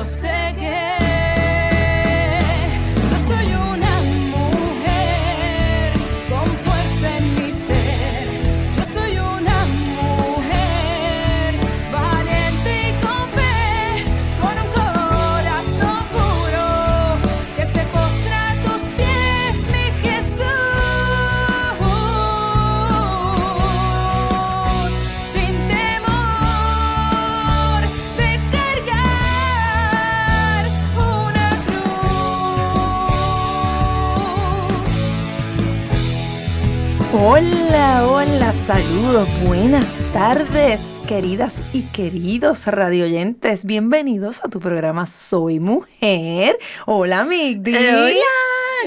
yo sé que Hola, hola, saludos, buenas tardes, queridas y queridos radioyentes. Bienvenidos a tu programa Soy Mujer. Hola, Migdi. Hola,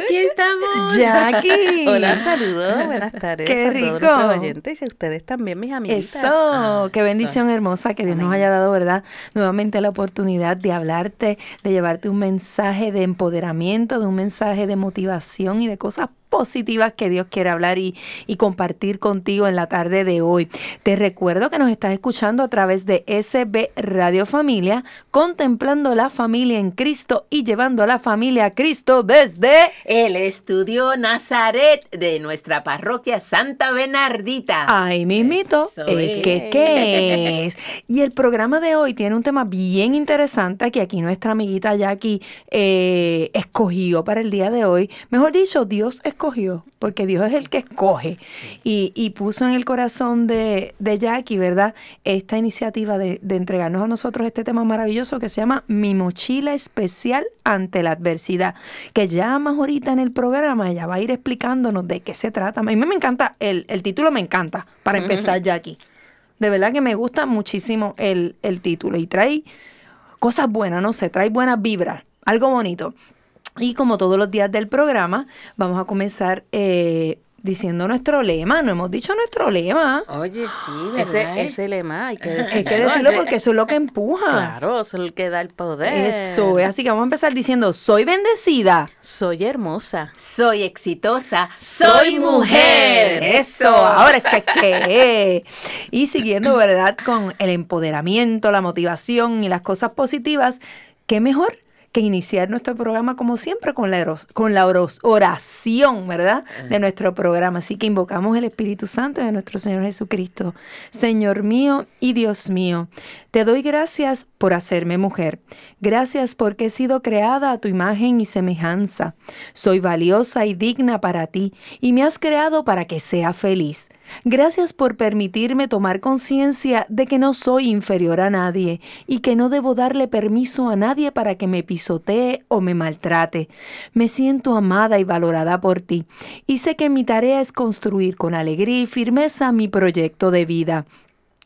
aquí estamos. Jackie. Hola, saludos, buenas tardes Qué a rico. todos nuestros oyentes y a ustedes también, mis amiguitas. Eso, qué Eso. bendición hermosa que Dios nos haya dado, ¿verdad? Nuevamente la oportunidad de hablarte, de llevarte un mensaje de empoderamiento, de un mensaje de motivación y de cosas positivas que Dios quiere hablar y, y compartir contigo en la tarde de hoy. Te recuerdo que nos estás escuchando a través de SB Radio Familia, contemplando la familia en Cristo y llevando a la familia a Cristo desde... El estudio Nazaret de nuestra parroquia Santa Bernardita. Ay, mismito, es. que qué es. Y el programa de hoy tiene un tema bien interesante que aquí nuestra amiguita Jackie eh, escogió para el día de hoy. Mejor dicho, Dios escogió, porque Dios es el que escoge. Y, y puso en el corazón de, de Jackie, ¿verdad? Esta iniciativa de, de entregarnos a nosotros este tema maravilloso que se llama Mi mochila especial ante la adversidad. Que ya más ahorita en el programa ella va a ir explicándonos de qué se trata. A mí me encanta, el, el título me encanta, para empezar, Jackie. De verdad que me gusta muchísimo el, el título y trae cosas buenas, no sé, trae buenas vibras, algo bonito. Y como todos los días del programa, vamos a comenzar eh, diciendo nuestro lema. No hemos dicho nuestro lema. Oye, sí, ¿verdad? Ese, ese lema hay que decirlo. Hay que decirlo porque eso es lo que empuja. Claro, eso es el que da el poder. Eso es. Así que vamos a empezar diciendo, soy bendecida. Soy hermosa. Soy exitosa. Soy mujer. Eso, ahora es que que. Y siguiendo, ¿verdad? Con el empoderamiento, la motivación y las cosas positivas, ¿qué mejor que iniciar nuestro programa como siempre con la, con la oros- oración, ¿verdad? De nuestro programa. Así que invocamos el Espíritu Santo de nuestro Señor Jesucristo. Señor mío y Dios mío, te doy gracias por hacerme mujer. Gracias porque he sido creada a tu imagen y semejanza. Soy valiosa y digna para ti y me has creado para que sea feliz. Gracias por permitirme tomar conciencia de que no soy inferior a nadie y que no debo darle permiso a nadie para que me pisotee o me maltrate. Me siento amada y valorada por ti y sé que mi tarea es construir con alegría y firmeza mi proyecto de vida.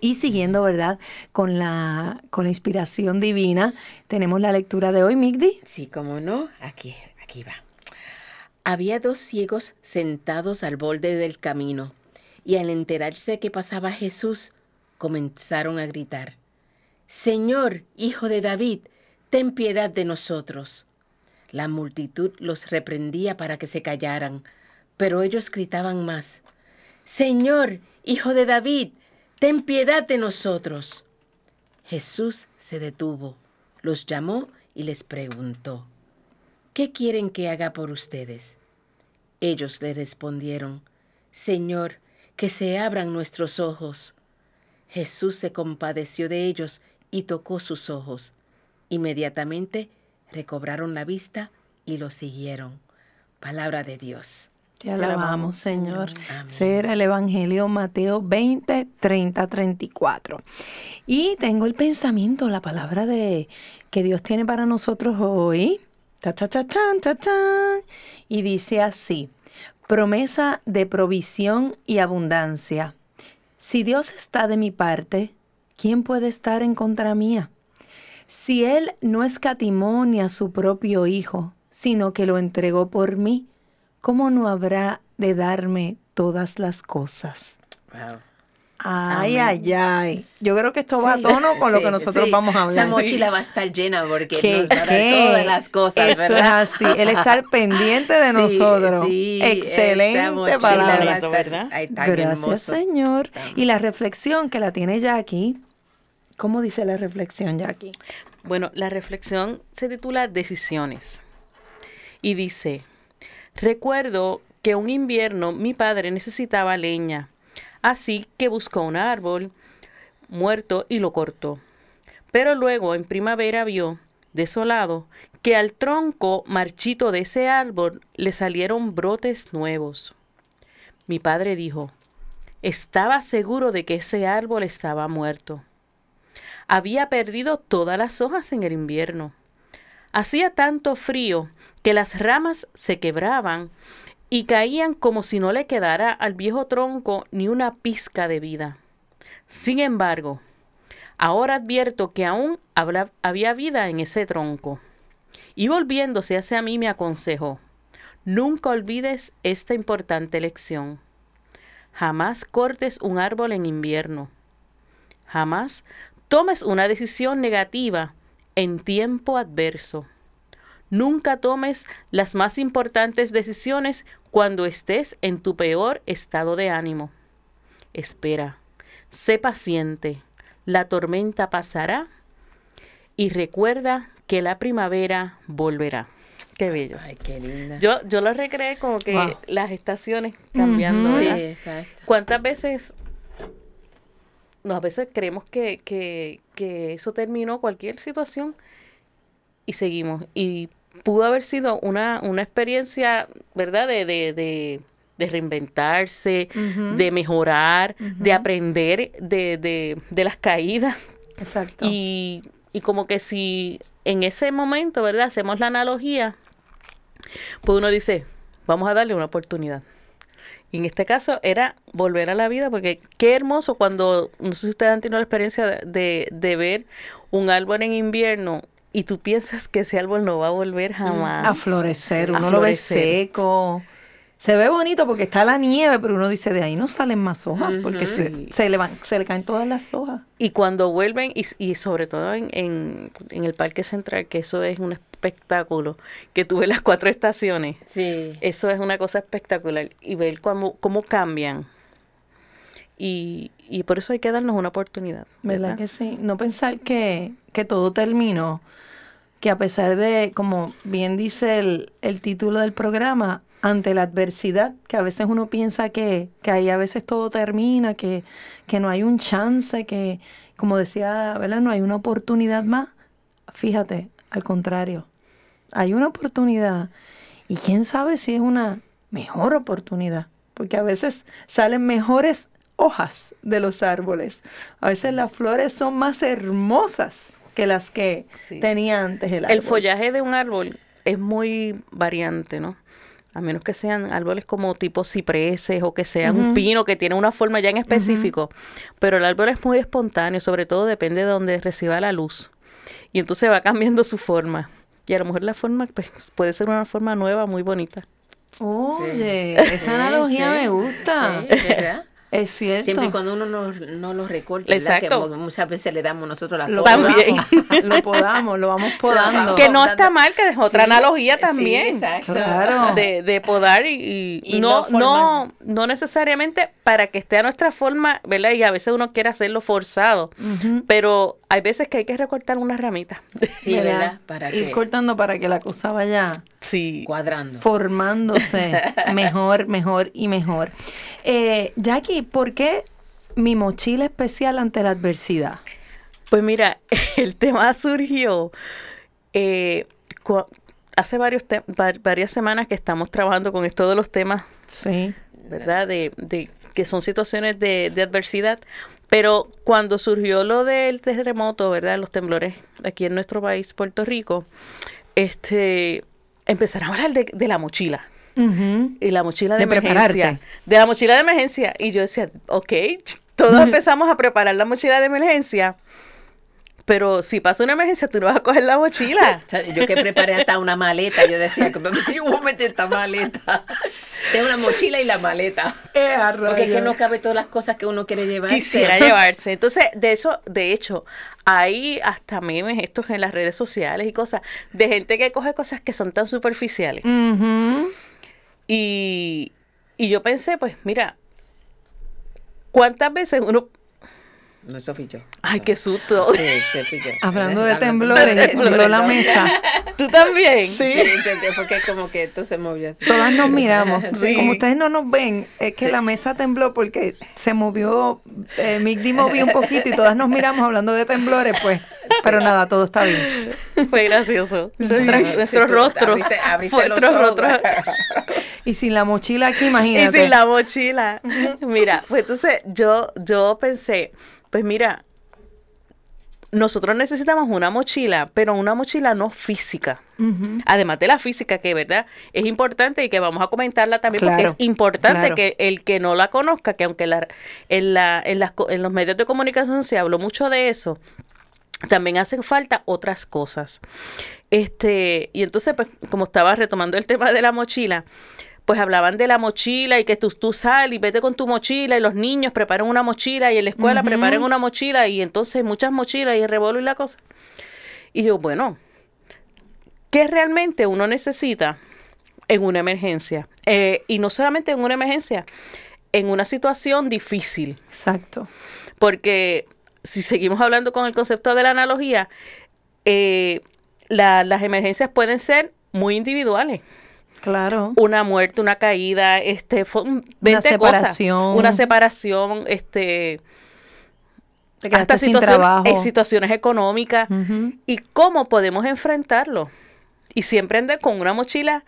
Y siguiendo, ¿verdad? Con la, con la inspiración divina, tenemos la lectura de hoy, Migdi. Sí, como no, aquí, aquí va. Había dos ciegos sentados al borde del camino, y al enterarse que pasaba Jesús, comenzaron a gritar, Señor, hijo de David, ten piedad de nosotros. La multitud los reprendía para que se callaran, pero ellos gritaban más, Señor, hijo de David, ten piedad de nosotros. Jesús se detuvo, los llamó y les preguntó, ¿qué quieren que haga por ustedes? Ellos le respondieron, Señor, que se abran nuestros ojos. Jesús se compadeció de ellos y tocó sus ojos. Inmediatamente recobraron la vista y lo siguieron. Palabra de Dios. Te alabamos, Señor. Amén. Será el Evangelio Mateo 20, 30, 34. Y tengo el pensamiento, la palabra de que Dios tiene para nosotros hoy. Ta, ta, ta, tan, ta, tan. Y dice así, promesa de provisión y abundancia. Si Dios está de mi parte, ¿quién puede estar en contra mía? Si Él no escatimó ni a su propio Hijo, sino que lo entregó por mí, ¿cómo no habrá de darme todas las cosas? Wow. Ay, Amén. ay, ay. Yo creo que esto va a tono con lo que nosotros sí. vamos a Esa hablar. mochila va a estar llena porque ¿Qué, nos va a dar qué? todas las cosas, Eso ¿verdad? es así. Él está al pendiente de Sí, nosotros. sí, esa Excelente palabra. estar ¿verdad? Gracias, hermoso. Señor. Y la reflexión que la tiene Jackie. ¿Cómo dice la reflexión, Jackie? Bueno, la reflexión se titula Decisiones. Y dice, recuerdo que un invierno mi padre necesitaba leña, así que buscó un árbol muerto y lo cortó. Pero luego en primavera vio, desolado, que al tronco marchito de ese árbol le salieron brotes nuevos. Mi padre dijo, estaba seguro de que ese árbol estaba muerto había perdido todas las hojas en el invierno. Hacía tanto frío que las ramas se quebraban y caían como si no le quedara al viejo tronco ni una pizca de vida. Sin embargo, ahora advierto que aún había vida en ese tronco. Y volviéndose hacia mí me aconsejó, nunca olvides esta importante lección. Jamás cortes un árbol en invierno. Jamás tomes una decisión negativa en tiempo adverso. Nunca tomes las más importantes decisiones cuando estés en tu peor estado de ánimo. Espera, sé paciente, la tormenta pasará y recuerda que la primavera volverá. Qué bello. Ay, qué linda. Yo, yo lo recreé como que Wow. las estaciones cambiando. Sí, exacto. ¿Cuántas veces, no, a veces creemos que, que, que eso terminó cualquier situación y seguimos? Y pudo haber sido una, una experiencia, ¿verdad? De, de, de, de reinventarse, de mejorar, de Ujú. aprender de, de, de las caídas. Exacto. Y, y como que si en ese momento, ¿verdad? Hacemos la analogía, pues uno dice, vamos a darle una oportunidad. Y en este caso era volver a la vida, porque qué hermoso cuando, no sé si ustedes han tenido la experiencia de, de, de ver un árbol en invierno y tú piensas que ese árbol no va a volver jamás. a florecer, A uno lo ve seco. Se ve bonito porque está la nieve, pero uno dice, de ahí no salen más hojas, porque se, se, le van- se le caen todas las hojas. Y cuando vuelven, y, y sobre todo en, en, en el Parque Central, que eso es un espectáculo, que tú ves las cuatro estaciones. Sí. Eso es una cosa espectacular y ver cómo, cómo cambian. Y, y por eso hay que darnos una oportunidad. ¿Verdad ¿verdad? que sí? No pensar que, que todo terminó, que a pesar de, como bien dice el, el título del programa, ante la adversidad, que a veces uno piensa que, que ahí a veces todo termina, que, que no hay un chance, que, como decía, ¿verdad? No hay una oportunidad más. Fíjate, al contrario, hay una oportunidad. Y quién sabe si es una mejor oportunidad, porque a veces salen mejores hojas de los árboles. A veces las flores son más hermosas que las que Sí. tenía antes el árbol. El follaje de un árbol es muy variante, ¿no? A menos que sean árboles como tipo cipreses o que sea un pino que tiene una forma ya en específico. Pero el árbol es muy espontáneo, sobre todo depende de donde reciba la luz. Y entonces va cambiando su forma. Y a lo mejor la forma pues, puede ser una forma nueva, muy bonita. Oye, Sí. esa Sí, analogía sí. me gusta. Sí, ¿verdad? Es cierto. Siempre y cuando uno no, no lo recorte, ¿verdad? Exacto. Que mu- muchas veces le damos nosotros la lo forma. También. podamos, lo podamos, lo vamos podando. Que no está mal, que es otra Sí, analogía sí, también. exacto. Claro. de, de podar y, y Y no, no no, necesariamente para que esté a nuestra forma, ¿verdad? Y a veces uno quiere hacerlo forzado, pero hay veces que hay que recortar unas ramitas. Sí, ¿verdad? Para Ir que cortando para que la cosa vaya Sí. cuadrando. formándose mejor, mejor y mejor. Eh, Jackie, ¿por qué mi mochila especial ante la adversidad? Pues mira, el tema surgió eh, hace varios varias semanas que estamos trabajando con esto de los temas Sí. ¿verdad? De, de que son situaciones de, de adversidad. Pero cuando surgió lo del terremoto, ¿verdad? Los temblores aquí en nuestro país, Puerto Rico, este, empezaron a hablar de, de la mochila. Y la mochila de, De emergencia. prepararte. De la mochila de emergencia. Y yo decía, ok, todos empezamos a preparar la mochila de emergencia. Pero si pasa una emergencia, tú no vas a coger la mochila. Yo que preparé hasta una maleta, yo decía, ¿dónde yo voy a meter esta maleta? Tengo una mochila y la maleta. Porque es que no cabe todas las cosas que uno quiere llevar. Quisiera llevarse. Entonces, de eso, de hecho, hay hasta memes estos en las redes sociales y cosas de gente que coge cosas que son tan superficiales. Ujú. Y, yo pensé, pues, mira, ¿cuántas veces uno... No, eso fui yo. Ay, qué susto. Sí. Hablando de temblores, tembló la mesa. ¿Tú también? Sí, entendí, porque como que esto se movió así. Todas nos miramos. Sí. Como ustedes no nos ven, es que la mesa tembló porque se movió, eh, Migdi movió un poquito y todas nos miramos hablando de temblores, pues. Pero nada, todo está bien. Fue gracioso. Nuestros rostros. nuestros rostros. Y sin la mochila aquí, Y imagínate. sin la mochila. Mira, pues entonces yo, yo pensé, pues mira, nosotros necesitamos una mochila, pero una mochila no física. Además de la física, que verdad es importante y que vamos a comentarla también, porque es importante claro. que el que no la conozca, que aunque la, en, la, en, las co- en los medios de comunicación se habló mucho de eso, también hacen falta otras cosas. Este, y entonces, pues, como estaba retomando el tema de la mochila, pues hablaban de la mochila y que tú, tú sales y vete con tu mochila y los niños preparan una mochila y en la escuela Ujú. preparen una mochila y entonces muchas mochilas y el revuelo y la cosa. Y yo, bueno, ¿qué realmente uno necesita en una emergencia? Eh, y no solamente en una emergencia, en una situación difícil. Exacto. Porque si seguimos hablando con el concepto de la analogía, eh, la- las emergencias pueden ser muy individuales. Claro. Una muerte, una caída, este, fue un- 20 separación. cosas. Una separación, este, Te hasta sin situaciones, trabajo. eh, situaciones económicas. Ujú. ¿Y cómo podemos enfrentarlo? Y siempre andar con una mochila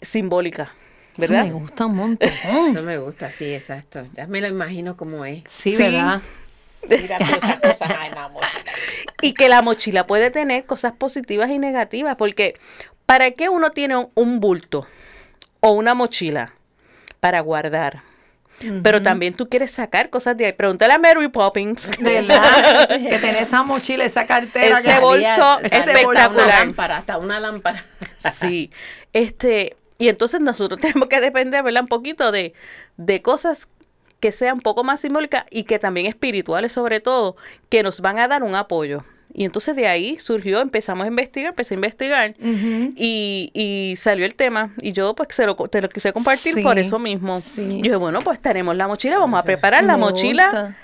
simbólica, Eso ¿verdad? me gusta un montón. Eso me gusta, sí, exacto. Ya me lo imagino como es. Sí, Sí. ¿verdad? Mira todas esas cosas en la mochila. Y que la mochila puede tener cosas positivas y negativas, porque ¿para qué uno tiene un, un bulto o una mochila? Para guardar. Pero también tú quieres sacar cosas de ahí. Pregúntale a Mary Poppins. ¿Verdad? que tenés esa mochila, esa cartera. Ese que- bolso salía Hasta una espectacular. lámpara, hasta una lámpara. Sí. Este, y entonces nosotros tenemos que depender, ¿verdad? Un poquito de, de cosas que sean un poco más simbólicas y que también espirituales sobre todo, que nos van a dar un apoyo. Y entonces de ahí surgió, empezamos a investigar, empecé a investigar y, y salió el tema y yo pues se lo, te lo quise compartir Sí, por eso mismo. sí. Yo dije, bueno, pues tenemos la mochila, vamos a preparar la mochila gusta.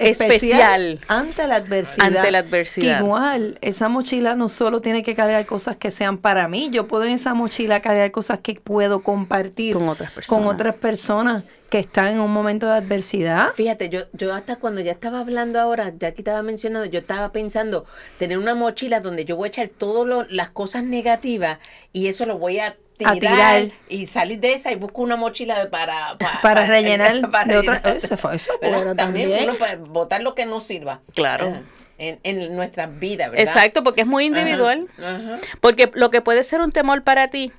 Especial. ante la adversidad. Ante la adversidad. Que igual, esa mochila no solo tiene que cargar cosas que sean para mí, yo puedo en esa mochila cargar cosas que puedo compartir Con otras personas. con otras personas que están en un momento de adversidad. Fíjate, yo, yo hasta cuando ya estaba hablando ahora, ya que estaba mencionando, yo estaba pensando tener una mochila donde yo voy a echar todas las cosas negativas y eso lo voy a tirar, tirar. y salir de esa y busco una mochila para, pa- Para rellenar para de otra-. Eso fue- eso ¿Verdad? bueno también, también. uno puede botar lo que no sirva. Claro. En, en nuestras vidas, ¿verdad? Exacto, porque es muy individual. Ajá, ajá. Porque lo que puede ser un temor para ti,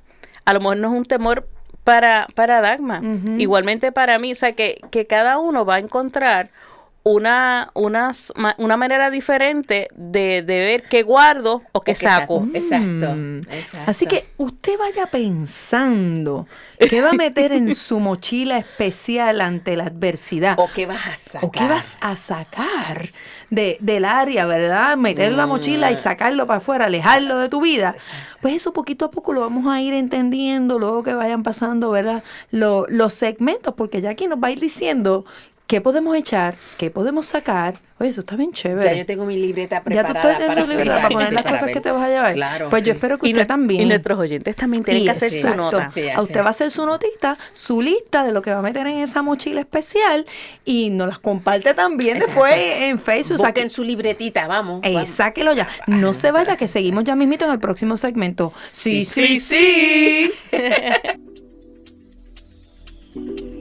a lo mejor no es un temor para, para Dagma. Igualmente para mí, o sea, que, que cada uno va a encontrar una, unas ma- una manera diferente de, de ver qué guardo o qué O qué saco. Exacto, Mm. exacto. Así que usted vaya pensando qué va a meter en su mochila especial ante la adversidad. ¿O qué vas a sacar? ¿O qué vas a sacar de, del área, verdad? Meter la mochila y sacarlo para afuera, alejarlo de tu vida. Pues eso poquito a poco lo vamos a ir entendiendo luego que vayan pasando, ¿verdad? Lo- los segmentos, porque ya aquí nos va a ir diciendo qué podemos echar, qué podemos sacar. Oye, eso está bien chévere. Ya yo tengo mi libreta Ya tú preparada estás tu libreta para poner sí, las cosas ver. que te vas a llevar. Claro, pues yo espero que Y, usted también. y nuestros oyentes también tienen Y que hacer su exacto. nota. Sí, a usted va a hacer su notita, su lista de lo que va a meter en esa mochila especial y nos las comparte también después en Facebook. Busquen su libretita, vamos. eh, vamos. sáquelo ya. No se vaya, que seguimos ya mismito en el próximo segmento. Sí, sí, sí, sí.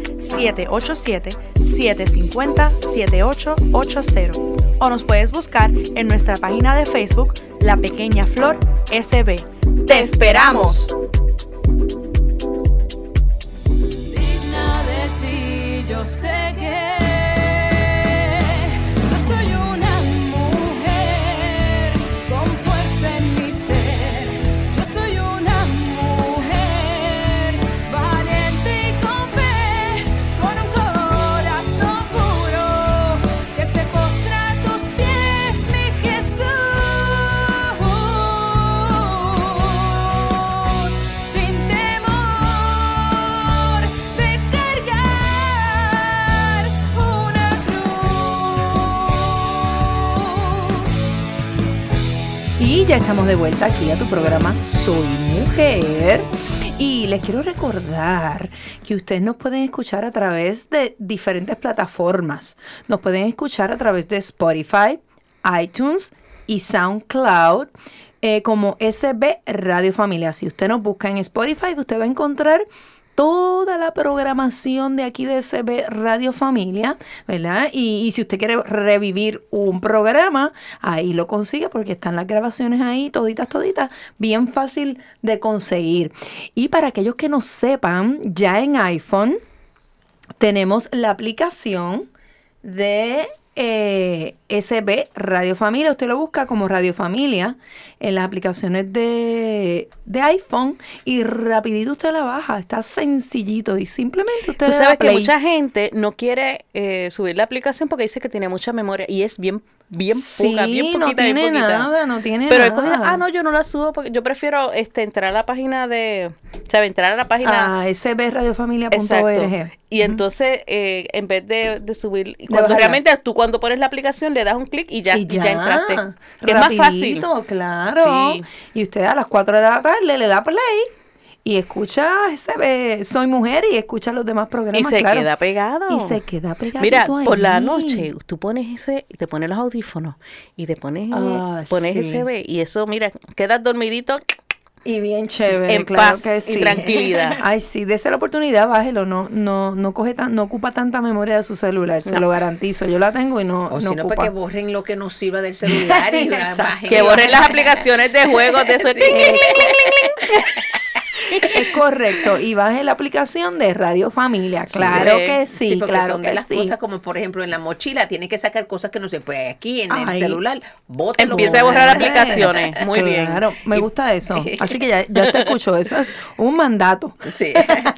787-750-7880 o nos puedes buscar en nuestra página de Facebook La Pequeña Flor SB. ¡Te esperamos! digna de ti, yo sé que Y ya estamos de vuelta aquí a tu programa Soy Mujer. Y les quiero recordar que ustedes nos pueden escuchar a través de diferentes plataformas. Nos pueden escuchar a través de Spotify, iTunes y SoundCloud eh, como SB Radio Familia. Si usted nos busca en Spotify, usted va a encontrar toda la programación de aquí de SB Radio Familia, ¿verdad? Y, y si usted quiere revivir un programa, ahí lo consigue porque están las grabaciones ahí, toditas, toditas, bien fácil de conseguir. Y para aquellos que no sepan, ya en iPhone tenemos la aplicación de eh, SB Radio Familia. Usted lo busca como Radio Familia en las aplicaciones de, de iPhone y rapidito usted la baja. Está sencillito y simplemente usted Tú le da sabes que mucha gente no quiere eh, subir la aplicación porque dice que tiene mucha memoria y es bien, bien poca, Sí, bien no poquita, bien tiene poquita. nada, no tiene Pero nada. cogido, ah, no, yo no la subo porque yo prefiero este, entrar a la página de, o sea, entrar a la página. a sbradiofamilia.org. Y entonces, eh, en vez de, de subir, cuando realmente tú cuando pones la aplicación le das un clic y ya, y ya, entraste. Que es más fácil. claro. Sí. Y usted a las 4 de la tarde le da play y escucha ese eh, Soy Mujer y escucha los demás programas. Y se claro. queda pegado. Y se queda pegado. Mira, por la noche tú pones ese, te pones los audífonos y te pones, eh, Ah, pones sí. ese y eso, mira, quedas dormidito. Y bien chévere, En claro paz que y sí. tranquilidad. Ay, sí, dése la oportunidad, bájelo, no, no, no coge tan, no ocupa tanta memoria de su celular, se No. lo garantizo. Yo la tengo y no, O no si no, pues ocupa. que borren lo que nos sirva del celular y Exacto. bajen Que borren las aplicaciones de juegos de eso. Es correcto. Y baje la aplicación de Radio Familia. Claro Sí. que sí, Sí, porque claro son que de las sí. cosas como por ejemplo en la mochila, tiene que sacar cosas que no se puede aquí en Ay. el celular. Bótelo, Empieza a borrar aplicaciones. Muy bien. Claro, me gusta eso. Así que ya, ya te escucho, eso es un mandato. Sí.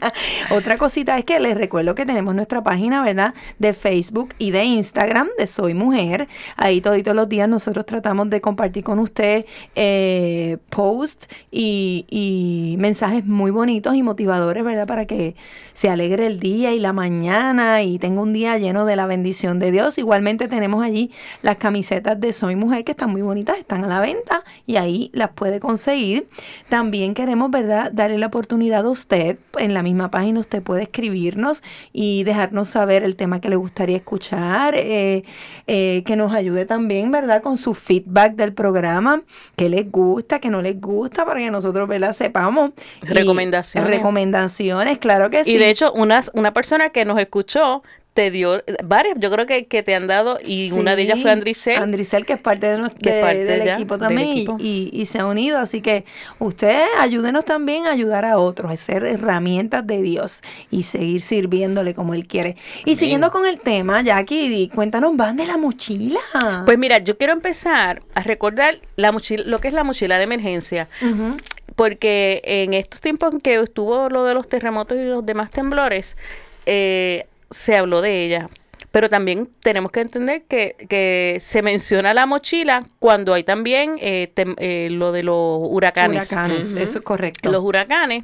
Otra cosita es que les recuerdo que tenemos nuestra página, ¿verdad? De Facebook y de Instagram de Soy Mujer. Ahí todos los días nosotros tratamos de compartir con usted eh, posts y, y mensajes muy bonitos y motivadores, ¿verdad? Para que se alegre el día y la mañana y tenga un día lleno de la bendición de Dios. Igualmente tenemos allí las camisetas de Soy Mujer que están muy bonitas, están a la venta y ahí las puede conseguir. También queremos, ¿verdad? Darle la oportunidad a usted. En la misma página usted puede escribirnos y dejarnos saber el tema que le gustaría escuchar, eh, eh, que nos ayude también, ¿verdad? Con su feedback del programa, que les gusta, que no les gusta, para que nosotros, ¿verdad? Sepamos. Recomendaciones. recomendaciones, claro que sí. Y de hecho, una, una persona que nos escuchó te dio varias, yo creo que, que te han dado, y una de ellas fue Andricel. Andricel, que es parte, de nuestro, de- parte del ya equipo también y- equipo. Y, y se ha unido. Así que usted ayúdenos también a ayudar a otros, a ser herramientas de Dios y seguir sirviéndole como Él quiere. Y siguiendo con el tema, Jackie, cuéntanos, van de la mochila. Pues mira, yo quiero empezar a recordar la mochila, lo que es la mochila de emergencia. Ujú. Porque en estos tiempos en que estuvo lo de los terremotos y los demás temblores, eh, se habló de ella. Pero también tenemos que entender que, que se menciona la mochila cuando hay también eh, tem- eh, lo de los huracanes. Huracanes, Ujú. eso es correcto. Los huracanes.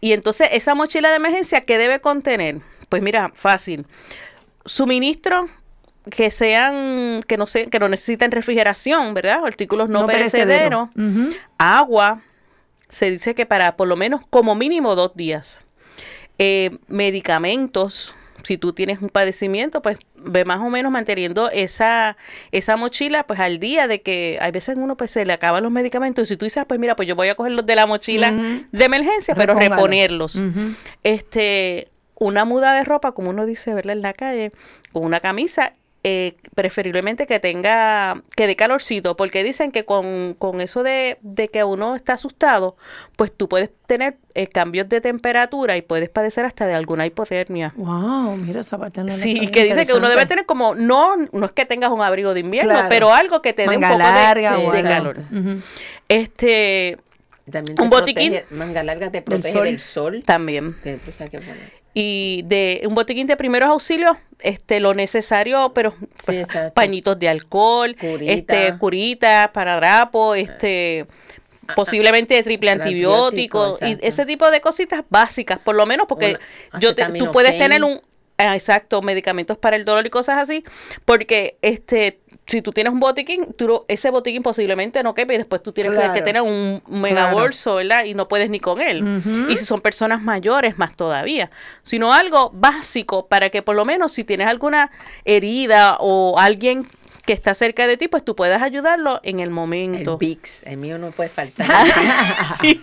Y entonces, esa mochila de emergencia, ¿qué debe contener? Pues mira, fácil. Suministros que sean, que no se, que no necesiten refrigeración, ¿verdad? Artículos no, perecederos. Ujú. Agua, se dice que para por lo menos como mínimo dos días. Eh, medicamentos, si tú tienes un padecimiento, pues ve más o menos manteniendo esa, esa mochila pues al día de que hay veces uno pues se le acaban los medicamentos y si tú dices, pues mira, pues yo voy a coger los de la mochila de emergencia, pero Repóngalo. reponerlos. Este, una muda de ropa, como uno dice, ¿verdad? En la calle, con una camisa, eh, preferiblemente que tenga, que dé calorcito, porque dicen que con, con eso de, de que uno está asustado, pues tú puedes tener eh, cambios de temperatura y puedes padecer hasta de alguna hipotermia. Wow, mira esa parte no la Sí, que dice que uno debe tener como, no, no es que tengas un abrigo de invierno, Claro. pero algo que te dé un poco de- larga de, calor. Este, También te Un botiquín. manga larga te protege sol. del sol. también. que sabes que poner. Y de un botiquín de primeros auxilios, este, lo necesario, pero pues, pañitos de alcohol, Curita. este, curitas para drapo, este, posiblemente triple Antibiótico, antibiótico y ese tipo de cositas básicas, por lo menos porque Una yo te- tú puedes tener un ah, exacto, medicamentos para el dolor y cosas así, porque este si tú tienes un botiquín, tú ese botiquín posiblemente no quepe y después tú tienes que- Claro. que tener un mega Claro. bolso, ¿verdad? Y no puedes ni con él. Y si son personas mayores, más todavía. Sino algo básico para que por lo menos si tienes alguna herida o alguien que está cerca de ti, pues tú puedas ayudarlo en el El momento. Vicks, el mío no puede faltar. Sí.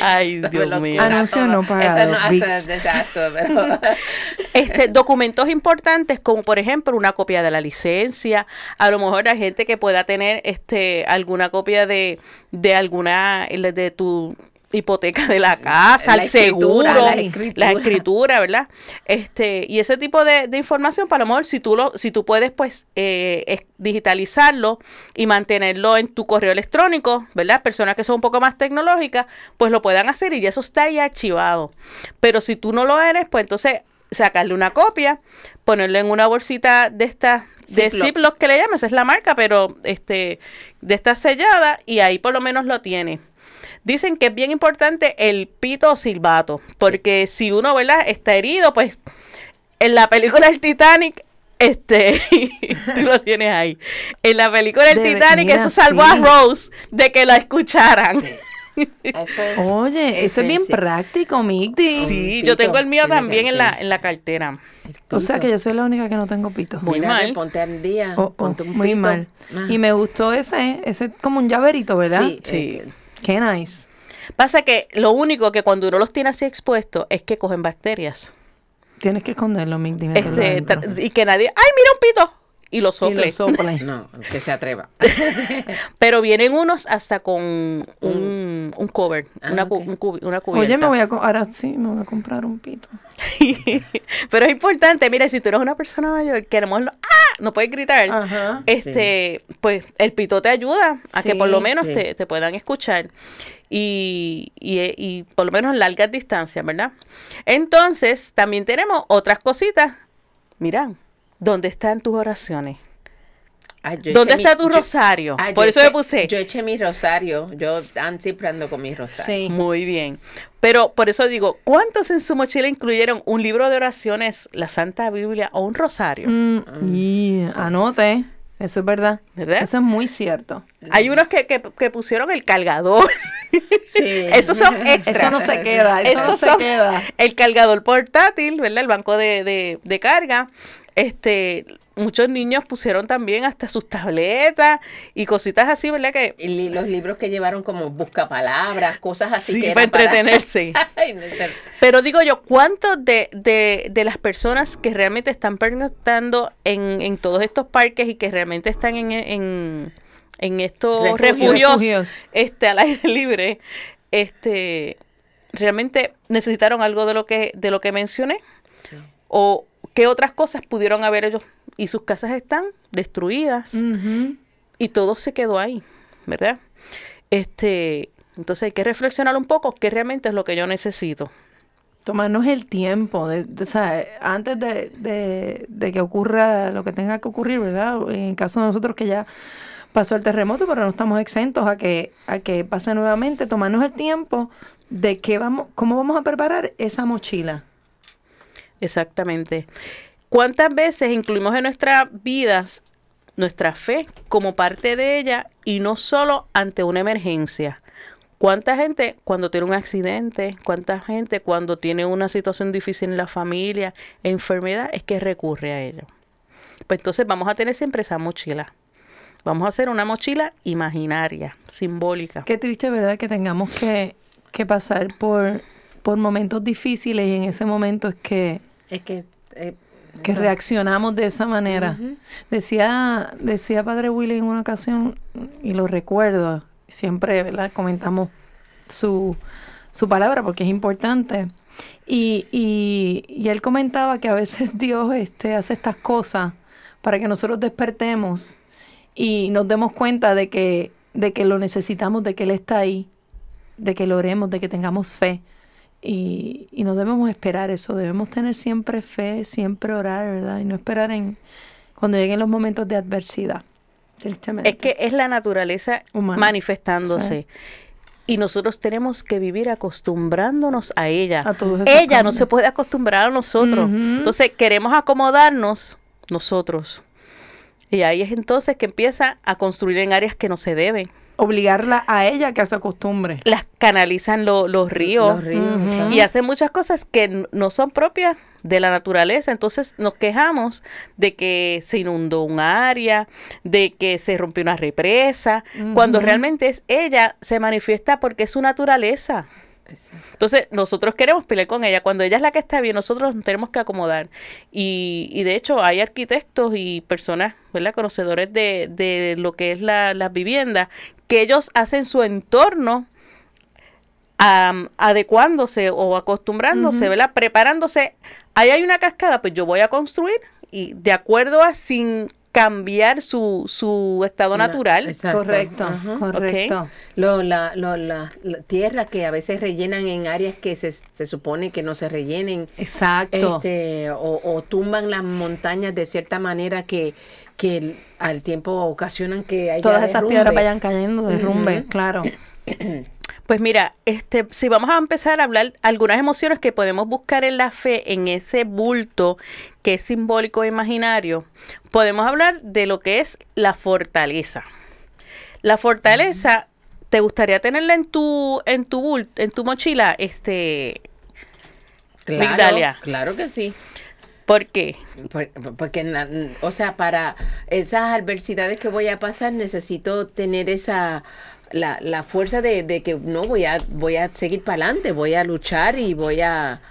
Ay, Dios mío. Anuncio no pagado, Eso no hace Vicks. exacto, pero Este, documentos importantes como por ejemplo una copia de la licencia, a lo mejor hay gente que pueda tener este alguna copia de, de alguna de tu hipoteca de la casa, La el seguro, escritura, la escritura. ¿verdad? Este, y ese tipo de, de información, para lo mejor si tú lo, si tú puedes pues eh, digitalizarlo y mantenerlo en tu correo electrónico, ¿verdad? Personas que son un poco más tecnológicas, pues lo puedan hacer y ya eso está ahí archivado. Pero si tú no lo eres, pues entonces sacarle una copia, ponerlo en una bolsita de estas de Ziploc. Ziploc que le llaman, esa es la marca, pero este de esta sellada y ahí por lo menos lo tiene. Dicen que es bien importante el pito silbato, porque si uno, ¿verdad?, está herido, pues en la película El Titanic, este, tú lo tienes ahí. En la película El Debe- Titanic, mira, eso salvó a. Rose de que la escucharan. eso es Oye, eso es bien práctico, Migdi. Sí, yo tengo el mío también en la, en la cartera. O sea que yo soy la única que no tengo pito. Muy Mira, mal. Ponte al día. Oh, oh, ponte un muy pito. mal. Ah. Y me gustó ese, ese como un llaverito, ¿verdad? Sí, Sí. eh, Qué nice. Pasa que lo único que cuando uno los tiene así expuestos es que cogen bacterias. Tienes que esconderlo, Este, y que nadie, ¡ay, mira un pito! Y lo Y sople. lo sople. no, que se atreva. Pero vienen unos hasta con un, un cover, Ah, una, un una cubierta. Oye, me voy a ahora sí, me voy a comprar un pito. Pero es importante, mira, si tú eres una persona mayor que a lo mejor no, ¡ah! no puedes gritar, Ajá. este, pues el pito te ayuda a que por lo menos sí. te, te puedan escuchar. Y, y, eh, y por lo menos en largas distancias, ¿verdad? Entonces, también tenemos otras cositas. Mira, ¿dónde están tus oraciones? Ah, ¿Dónde está mi- tu yo- rosario? ah, por yo eso eché- me puse. Yo eché mi rosario. Yo ando siempre ando con mi rosario. Sí. Muy bien. Pero por eso digo, ¿cuántos en su mochila incluyeron un libro de oraciones, la Santa Biblia o un rosario? Mm, y anote. Eso es verdad. ¿Verdad? Eso es muy cierto. Hay unos que, que- que pusieron el cargador. Sí. Esos son extras. Eso no se queda. Eso no se son queda. el cargador portátil, ¿verdad? El banco de, de- de carga. Este, muchos niños pusieron también hasta sus tabletas y cositas así, ¿verdad? Que Y li- los libros que llevaron como buscapalabras, cosas así Sí, que para entretenerse. Ay, no sé. Pero digo yo, ¿cuántos de, de, de las personas que realmente están pernoctando en, en todos estos parques y que realmente están en, en, en estos Refugios. refugios, Refugios. este, al aire libre, este, realmente necesitaron algo de lo que, de lo que mencioné? Sí. ¿O qué otras cosas pudieron haber ellos? Y sus casas están destruidas y todo se quedó ahí, ¿verdad? Este, entonces hay que reflexionar un poco qué realmente es lo que yo necesito. Tomarnos el tiempo, de, de- o sea, antes de, de- de que ocurra lo que tenga que ocurrir, ¿verdad? En el caso de nosotros que ya pasó el terremoto, pero no estamos exentos a que, a que pase nuevamente, tomarnos el tiempo de qué vamos, cómo vamos a preparar esa mochila. Exactamente. ¿Cuántas veces incluimos en nuestras vidas nuestra fe como parte de ella y no solo ante una emergencia? ¿Cuánta gente cuando tiene un accidente, cuánta gente cuando tiene una situación difícil en la familia, enfermedad, es que recurre a ello? Pues entonces vamos a tener siempre esa mochila. Vamos a hacer una mochila imaginaria, simbólica. Qué triste, ¿verdad? Que tengamos que, que pasar por, por momentos difíciles y en ese momento es que, Es que... eh, que reaccionamos de esa manera. Decía, decía Padre Willy en una ocasión, y lo recuerdo, siempre ¿verdad? comentamos su, su palabra porque es importante. Y, y, y él comentaba que a veces Dios este, hace estas cosas para que nosotros despertemos y nos demos cuenta de que, de que lo necesitamos, de que Él está ahí, de que lo oremos, de que tengamos fe. Y, y no debemos esperar eso, debemos tener siempre fe, siempre orar, ¿verdad? Y no esperar en cuando lleguen los momentos de adversidad. Tristemente. Es que es la naturaleza Humana. manifestándose. Y nosotros tenemos que vivir acostumbrándonos a ella. A ella no se puede acostumbrar a nosotros. Entonces queremos acomodarnos nosotros. Y ahí es entonces que empieza a construir en áreas que no se deben. Obligarla a ella que se acostumbre. Las canalizan lo- los ríos. Los ríos. Y hacen muchas cosas que no son propias de la naturaleza. Entonces nos quejamos de que se inundó un área, de que se rompió una represa, cuando realmente es ella, se manifiesta porque es su naturaleza. Entonces nosotros queremos pelear con ella. Cuando ella es la que está bien, nosotros nos tenemos que acomodar. Y, y de hecho hay arquitectos y personas, ¿verdad? Conocedores de, de lo que es la, las viviendas, que ellos hacen su entorno am, adecuándose o acostumbrándose. ¿verdad? Preparándose. Ahí hay una cascada, pues yo voy a construir y de acuerdo a sin cambiar su, su estado Na- natural. exacto. Correcto, Ajá. correcto. Lo, la, lo, la, la tierra que a veces rellenan en áreas que se, se supone que no se rellenen. Exacto. Este, o, o tumban las montañas de cierta manera que, que el- al tiempo ocasionan que haya Todas esas derrumbe. piedras vayan cayendo, derrumbe, claro. Pues mira, este, si vamos a empezar a hablar algunas emociones que podemos buscar en la fe, en ese bulto que es simbólico e imaginario, podemos hablar de lo que es la fortaleza. La fortaleza, ¿te gustaría tenerla en tu, en tu bul- en tu mochila? Este, Claro, Migdalia. claro que sí. ¿Por qué? Por- Porque, na- o sea, para esas adversidades que voy a pasar, necesito tener esa, la, la fuerza de, de que no voy a, voy a seguir para adelante, voy a luchar y voy a,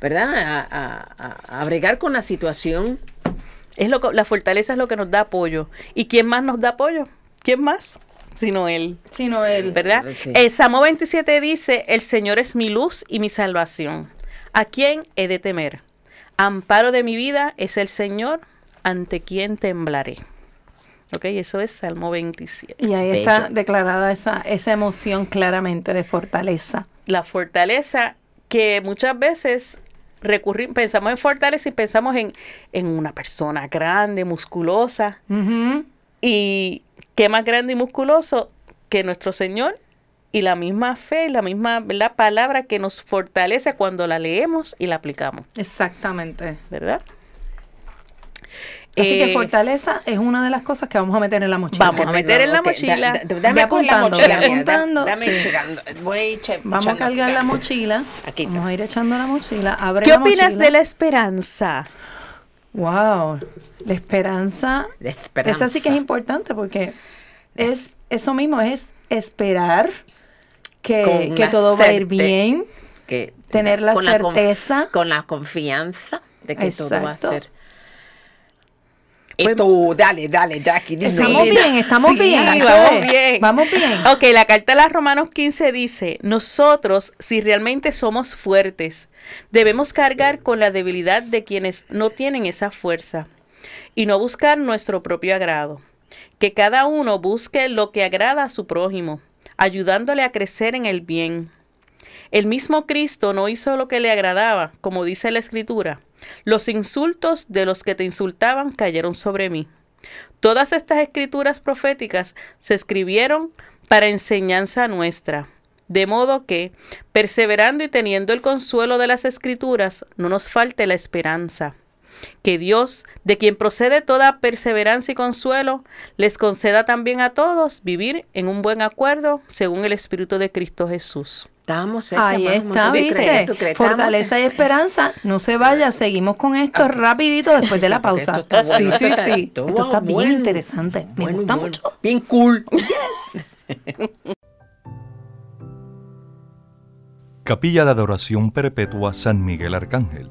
¿verdad? A, a- a- a bregar con la situación. Es lo, que- la fortaleza es lo que nos da apoyo. ¿Y quién más nos da apoyo? ¿Quién más? Sino él. Sino él. ¿verdad? Sí. El Salmo 27 dice, el Señor es mi luz y mi salvación. ¿A quién he de temer? Amparo de mi vida es el Señor, ante quien temblaré. Ok, eso es Salmo 27. Y ahí está Bello. declarada esa, esa emoción claramente de fortaleza. La fortaleza que muchas veces recurrimos, pensamos en fortaleza y pensamos en, en una persona grande, musculosa. Y qué más grande y musculoso que nuestro Señor y la misma fe, la misma ¿verdad? palabra que nos fortalece cuando la leemos y la aplicamos, Exactamente. ¿verdad? Así que Eh, fortaleza es una de las cosas que vamos a meter en la mochila. Vamos a meter en la mochila. da- da- dame Ve con la apuntando, mochila ve mía, da- apuntando, dame sí. checando, voy che- Vamos a cargar la mochila. Aquí. Vamos a ir echando la mochila. Abre ¿Qué la opinas mochila. de la esperanza? Wow. La esperanza. La esperanza. Esa sí que es importante porque es eso mismo, es esperar que, todo va a ir bien. que tener la certeza. con la confianza de que todo va a ser. Y tú, dale, dale, Jackie. Estamos Sí. bien, estamos Sí, bien. vamos ¿sabes? bien. Vamos bien. Ok, la carta de las Romanos 15 dice, nosotros, si realmente somos fuertes, debemos cargar con la debilidad de quienes no tienen esa fuerza y no buscar nuestro propio agrado. Que cada uno busque lo que agrada a su prójimo, ayudándole a crecer en el bien. El mismo Cristo no hizo lo que le agradaba, como dice la Escritura. Los insultos de los que te insultaban cayeron sobre mí. Todas estas escrituras proféticas se escribieron para enseñanza nuestra, de modo que, perseverando y teniendo el consuelo de las escrituras, no nos falte la esperanza. Que Dios, de quien procede toda perseverancia y consuelo, les conceda también a todos vivir en un buen acuerdo según el Espíritu de Cristo Jesús. Estábamos cerca, Ahí está, ¿tú ¿viste? crees? ¿Tú crees? Fortaleza y esperanza. No se vaya, seguimos con esto rapidito después de la pausa. esto está Sí, bueno, sí, esto sí. está Esto está bien bueno. interesante. Me Bueno, gusta bueno. mucho. Bien cool. Capilla de Adoración Perpetua San Miguel Arcángel,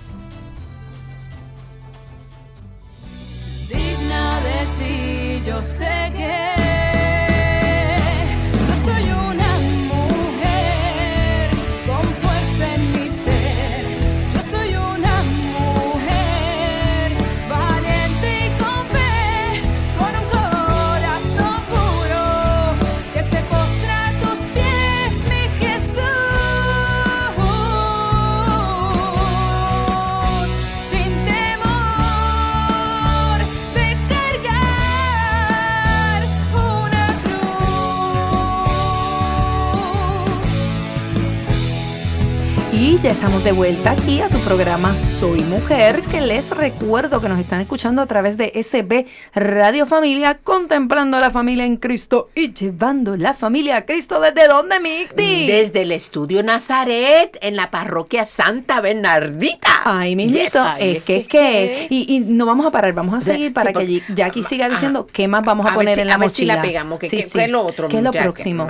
Estamos de vuelta aquí a tu programa Soy Mujer, que les recuerdo que nos están escuchando a través de SB Radio Familia, contemplando a la familia en Cristo y llevando la familia a Cristo. ¿Desde dónde, Micti? Desde el estudio Nazaret, en la parroquia Santa Bernardita. Ay, mismito, Yes. Es que es que, y, y no vamos a parar, vamos a seguir para sí, que Jackie- siga Ajá. diciendo qué más vamos a, poner si- en la a ver si mochila. la pegamos, que- Sí, que- sí. ¿qué es lo otro, ¿Qué es lo próximo?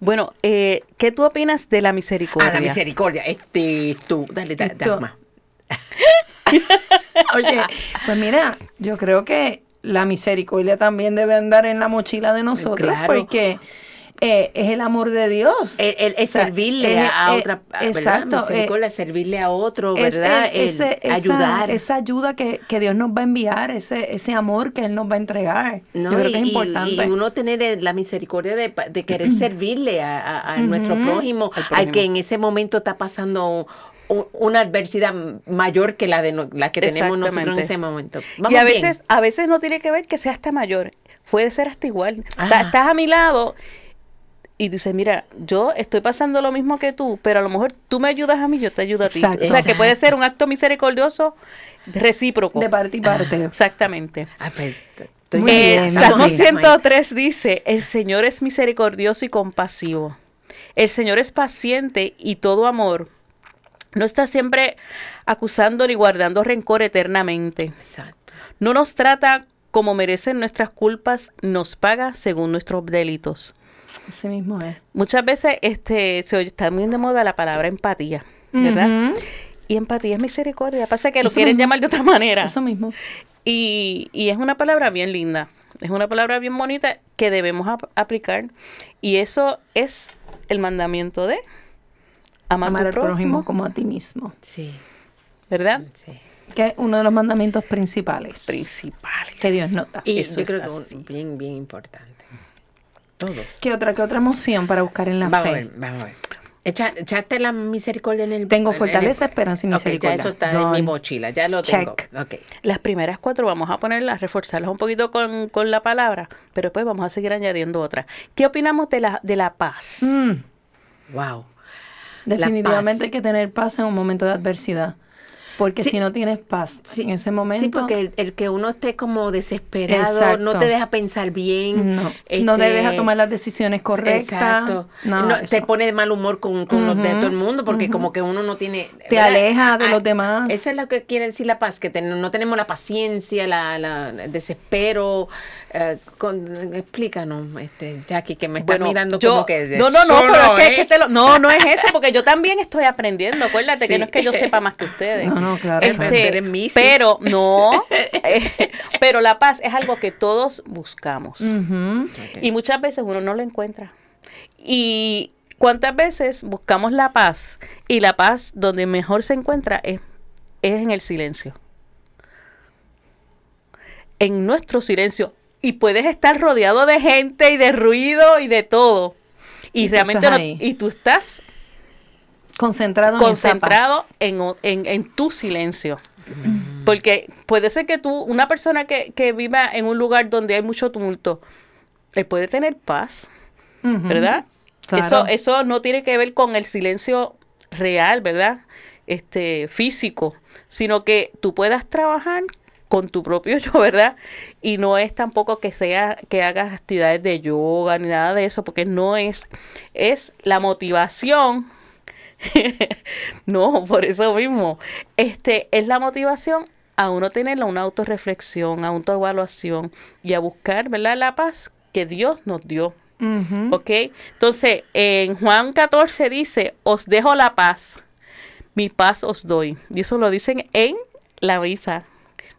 Bueno, eh, ¿qué tú opinas de la misericordia? Ah, la misericordia. Este, tú, dale, dale, dale, Oye, pues mira, yo creo que la misericordia también debe andar en la mochila de nosotros, Claro. porque eh, es el amor de Dios. El, el- el O sea, servirle es- a, a eh, otra, ¿verdad? exacto, Misericordia, servirle a otro, Es ¿verdad? El ese- ayudar. esa ayuda que, que Dios nos va a enviar, ese, ese amor que Él nos va a entregar. No, yo creo y, que es y- importante. y uno tener eh, la misericordia de, de querer servirle a, a- a nuestro prójimo, Al que en ese momento está pasando una adversidad mayor que la de no- la que tenemos nosotros en ese momento. y Vamos a bien. veces, a veces no tiene que ver que sea hasta mayor, puede ser hasta igual. Estás a mi lado y dices, mira, yo estoy pasando lo mismo que tú, pero a lo mejor tú me ayudas a mí, yo te ayudo a ti. Exacto. O sea, que puede ser un acto misericordioso recíproco. de parte y parte. Exactamente. Ah, pues, estoy Muy Eh, bien, Salmo muy bien. 103 dice, el Señor es misericordioso y compasivo. El Señor es paciente y todo amor. No está siempre acusando ni guardando rencor eternamente. Exacto. No nos trata como merecen nuestras culpas, nos paga según nuestros delitos. Ese mismo es. Muchas veces este, se oye- está muy de moda la palabra empatía, ¿verdad? Y empatía es misericordia. Pasa que lo Eso quieren mismo. llamar de otra manera. Eso mismo. Y, y es una palabra bien linda, es una palabra bien bonita que debemos ap- aplicar. Y eso es el mandamiento de amar, Amar a al prójimo prójimo, como a ti mismo. Sí, ¿verdad? sí. Que es uno de los mandamientos principales. Principales. Que Dios nota. Y Eso yo es creo que así. un- bien, bien importante. Todos. ¿Qué otra, qué otra emoción para buscar en la Vamos a fe? ver, vamos a ver. Echa- echaste la misericordia en el... Tengo en el- fortaleza, esperanza y misericordia. ya eso está en mi mochila, ya lo Check. tengo. Ok. Las primeras cuatro vamos a ponerlas, reforzarlas un poquito con, con la palabra, pero después vamos a seguir añadiendo otras. ¿Qué opinamos de la, de la paz? Mm, Wow. definitivamente paz. hay que tener paz en un momento de adversidad. Porque Sí. si no tienes paz en ese momento. Sí, porque el, el que uno esté como desesperado Exacto. no te deja pensar bien. No, no te este, deja tomar las decisiones correctas. Exacto. No, te pone de mal humor con, con los de todo el mundo porque como que uno no tiene... Te ¿verdad? aleja de Ah, los demás. Eso es lo que quiere decir la paz, que ten- no tenemos la paciencia, la, la- el desespero. eh, con- explícanos, este, Jackie, que me está Bueno, mirando yo- como que... no, no, no, pero es que, ¿eh? que te lo- no, no es eso, porque yo también estoy aprendiendo. Acuérdate que no es que yo sepa más que ustedes. No, no, claro, Este, pero no, eh, pero la paz es algo que todos buscamos y muchas veces uno no la encuentra. Y cuántas veces buscamos la paz y la paz donde mejor se encuentra es, es en el silencio. En nuestro silencio. Y puedes estar rodeado de gente y de ruido y de todo. Y realmente no- y tú estás Concentrado, en esa concentrado paz. en, en, en tu silencio. Porque puede ser que tú, una persona que, que viva en un lugar donde hay mucho tumulto, él puede tener paz. ¿verdad? Claro. Eso, eso no tiene que ver con el silencio real, ¿verdad? Este, físico, sino que tú puedas trabajar con tu propio yo, ¿verdad? Y no es tampoco que sea que hagas actividades de yoga ni nada de eso, porque no es es la motivación. no, por eso mismo. Este es la motivación a uno tener una autorreflexión, a autoevaluación y a buscar, ¿verdad? La paz que Dios nos dio. ¿Ok? Entonces, en Juan 14 dice, os dejo la paz, mi paz os doy. Y eso lo dicen en la misa.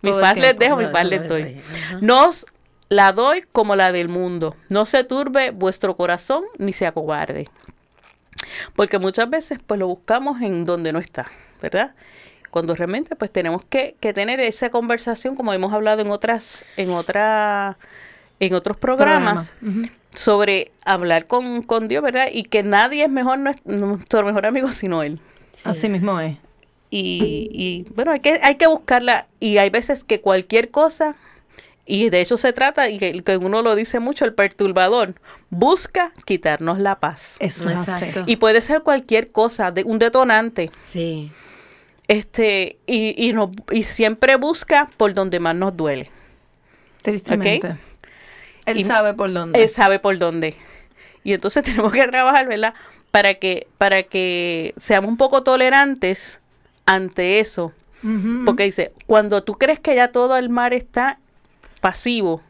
Mi Todo paz les dejo, mi paz no, les doy. Ajá. No os la doy como la del mundo. No se turbe vuestro corazón ni se acobarde. Porque muchas veces pues lo buscamos en donde no está, ¿verdad? Cuando realmente pues tenemos que, que tener esa conversación como hemos hablado en otras, en otra, en otros programas Programa. Sobre hablar con, con Dios, ¿verdad? Y que nadie es mejor nues- nuestro mejor amigo sino Él. Así mismo es. Y, y, bueno, hay que, hay que buscarla. Y hay veces que cualquier cosa, y de hecho se trata, y que, que uno lo dice mucho, el perturbador, busca quitarnos la paz. Eso es. Exacto. Y puede ser cualquier cosa, de, un detonante. Sí. Este, y, y, nos- y siempre busca por donde más nos duele. Tristemente. Él Y- sabe por dónde. Él sabe por dónde. Y entonces tenemos que trabajar, ¿verdad? Para que, para que seamos un poco tolerantes ante eso. Porque dice, cuando tú crees que ya todo el mar está pasivo,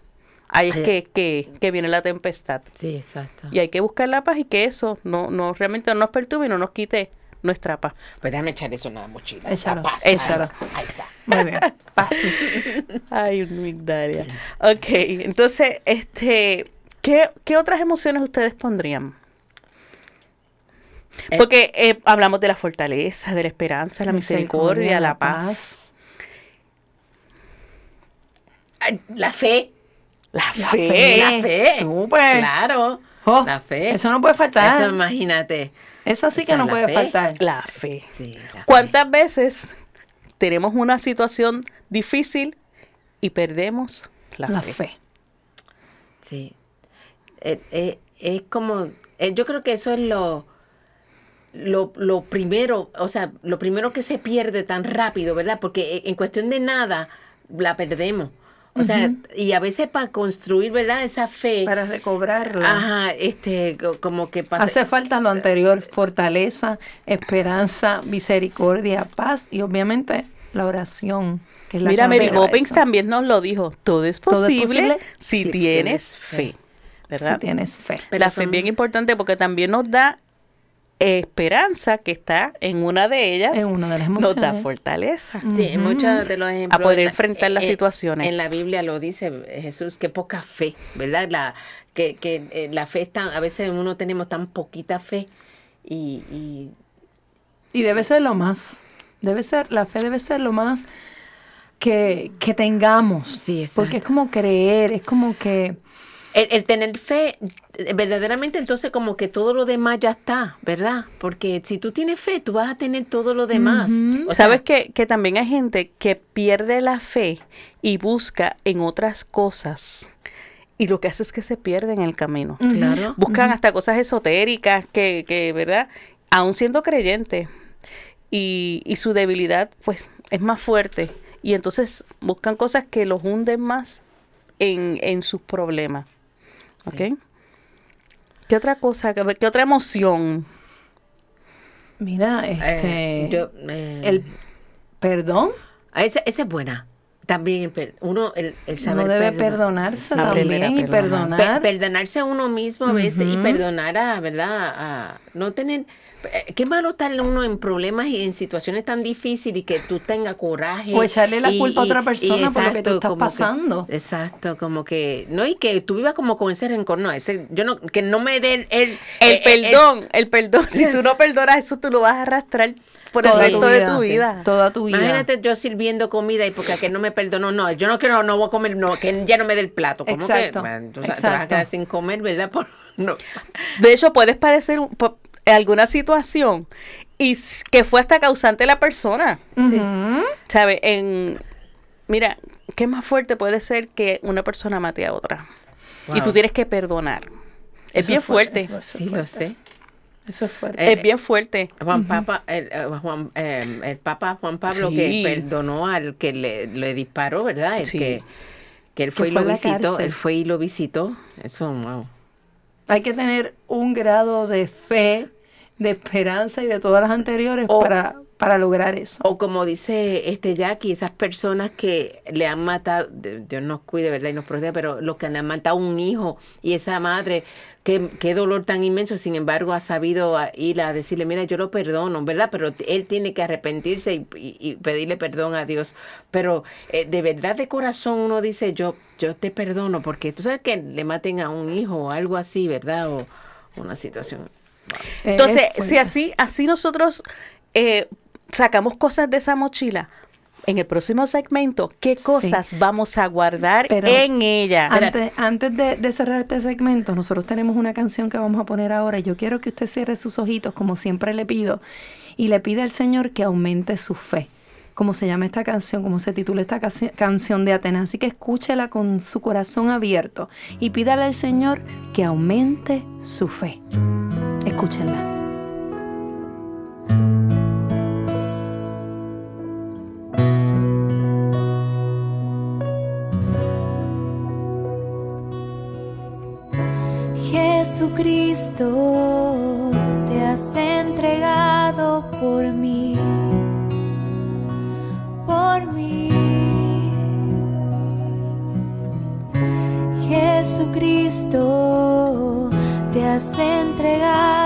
ahí es que, que, que viene la tempestad. Sí, exacto. Y hay que buscar la paz y que eso no, no realmente no nos perturbe y no nos quite nuestra paz. Pues déjame echar eso en la mochila. Échalo, La paz. échalo. Ahí está. Muy bien. Paz. Ay, Migdalia. Ok, entonces, este, ¿qué, qué otras emociones ustedes pondrían? Eh, Porque eh, hablamos de la fortaleza, de la esperanza, la misericordia, la paz, Ay, La fe. la, La fe. fe. La fe. Súper. Claro. Oh, la fe. Eso no puede faltar. Eso imagínate. Esa sí o que sea, no puede fe. faltar. La fe. Sí, la fe. ¿Cuántas veces tenemos una situación difícil y perdemos la, La fe? fe. Sí. Eh, eh, es como, eh, yo creo que eso es lo, lo, lo primero, o sea, lo primero que se pierde tan rápido, ¿verdad? Porque en cuestión de nada la perdemos. O sea, y a veces para construir, ¿verdad? Esa fe, Para recobrarla. ajá, este, co- como que pasa. Hace falta lo anterior, fortaleza, esperanza, misericordia, paz y obviamente la oración. Que es la Mira, Mary Poppins también nos lo dijo. Todo es Todo es posible, posible si, si tienes tienes fe. fe. ¿Verdad? Si tienes fe. Pero la fe es bien importante porque también nos da esperanza que está en una de ellas. En una de las Nos da fortaleza. Sí, en Ujú. muchos de los ejemplos. poder en la- enfrentar las eh, situaciones. En la Biblia lo dice Jesús, que poca fe, ¿verdad? La, que que eh, la fe es tan, a veces uno tenemos tan poquita fe y, y Y debe ser lo más. Debe ser, la fe debe ser lo más que, que tengamos. Sí, exacto. Porque es como creer, es como que el, el tener fe, verdaderamente entonces como que todo lo demás ya está, ¿verdad? Porque si tú tienes fe, tú vas a tener todo lo demás. Ujú. O sea, ¿Sabes que, que también hay gente que pierde la fe y busca en otras cosas? Y lo que hace es que se pierde en el camino. Claro. Buscan hasta cosas esotéricas que, que, ¿verdad? Aún siendo creyentes. Y, y su debilidad, pues, es más fuerte. Y entonces buscan cosas que los hunden más en, en sus problemas. ¿Ok? Sí. ¿Qué otra cosa? ¿Qué, qué otra emoción? Mira, este, Eh, yo, eh, el perdón, ah, esa, esa es buena. También uno, el, el saber uno debe perdonar. perdonarse también y perdonar. Pe- perdonar. perdonarse a uno mismo a veces y Ujú. perdonar a, ¿verdad? A no tener, eh, qué malo estar uno en problemas y en situaciones tan difíciles y que tú tengas coraje. O echarle la y- culpa a otra y persona por lo que tú estás como pasando. exacto, como que, no, y que tú vivas como con ese rencor, no, ese, yo no, que no me dé el, el, El eh, eh, perdón, el perdón. Si tú no perdonas eso, tú lo vas a arrastrar por el resto tu de vida, tu sí, vida. Toda tu vida. Imagínate yo sirviendo comida y porque aquel no me perdonó, no, yo no quiero, no voy a comer, no, que ya no me dé el plato. ¿Cómo Exacto, que? Man, tú sabes, te vas a exacto. quedar sin comer, ¿verdad? Por- no. De hecho, puedes po- alguna situación y que fue hasta causante la persona. ¿Sabes? En, mira, ¿qué más fuerte puede ser que una persona mate a otra? Y tú tienes que perdonar. Es Eso bien fue- fuerte. eso es Sí, lo fuerte. sé. Eso es fuerte. Eh, es bien fuerte. Juan Papa, el, eh, Juan, eh, el Papa Juan Pablo que perdonó al que le, le disparó, ¿verdad? El Sí. que, que él fue y fue lo visitó, cárcel. él fue y lo visitó. Eso, wow. Hay que tener un grado de fe, de esperanza y de todas las anteriores O- para, para lograr eso. O como dice este Jackie, esas personas que le han matado, Dios nos cuide, ¿verdad? Y nos proteja, pero los que le han matado un hijo y esa madre, qué, qué dolor tan inmenso, sin embargo ha sabido ir a decirle, mira, yo lo perdono, ¿verdad? Pero él tiene que arrepentirse y, y- y pedirle perdón a Dios. Pero eh, de verdad, de corazón, uno dice, yo, yo te perdono, porque tú sabes que le maten a un hijo o algo así, ¿verdad? O una situación. Entonces, es si así, así nosotros eh, sacamos cosas de esa mochila, en el próximo segmento, ¿qué Sí. cosas vamos a guardar Pero en ella? Antes, antes de, de cerrar este segmento, nosotros tenemos una canción que vamos a poner ahora. Yo quiero que usted cierre sus ojitos, como siempre le pido, y le pide al Señor que aumente su fe. Como se llama esta canción, como se titula esta canci- canción de Atenas. Así que escúchela con su corazón abierto y pídale al Señor que aumente su fe. Escúchenla. Jesucristo, te has entregado por mí, Te has entregado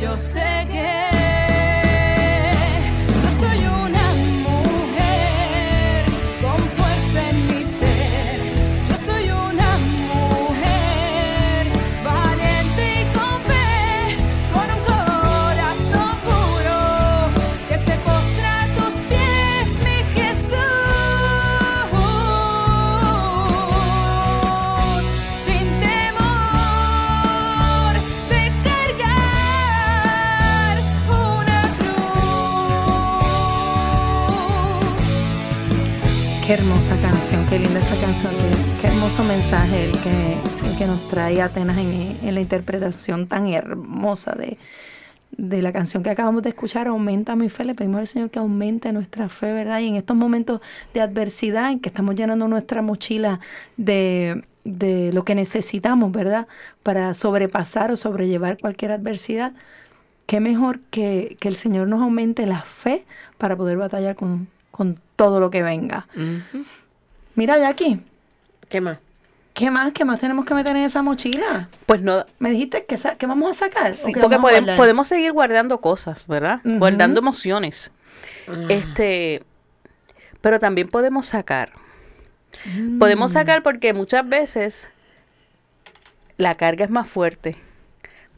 Yo sé que Qué hermosa canción, qué linda esa canción, qué, qué hermoso mensaje el que, el que nos trae Atenas en, en la interpretación tan hermosa de, de la canción que acabamos de escuchar, Aumenta mi fe. Le pedimos al Señor que aumente nuestra fe, ¿verdad? Y en estos momentos de adversidad en que estamos llenando nuestra mochila de, de lo que necesitamos, ¿verdad? Para sobrepasar o sobrellevar cualquier adversidad, qué mejor que, que el Señor nos aumente la fe para poder batallar con, con todo lo que venga. Mira, Jackie, ¿Qué más? ¿qué más? ¿Qué más tenemos que meter en esa mochila? Pues no, Me dijiste que, que vamos a sacar. Sí, ¿O que porque podemos, podemos seguir guardando cosas, ¿verdad? Guardando emociones. Este, pero también podemos sacar. Mm. Podemos sacar porque muchas veces la carga es más fuerte.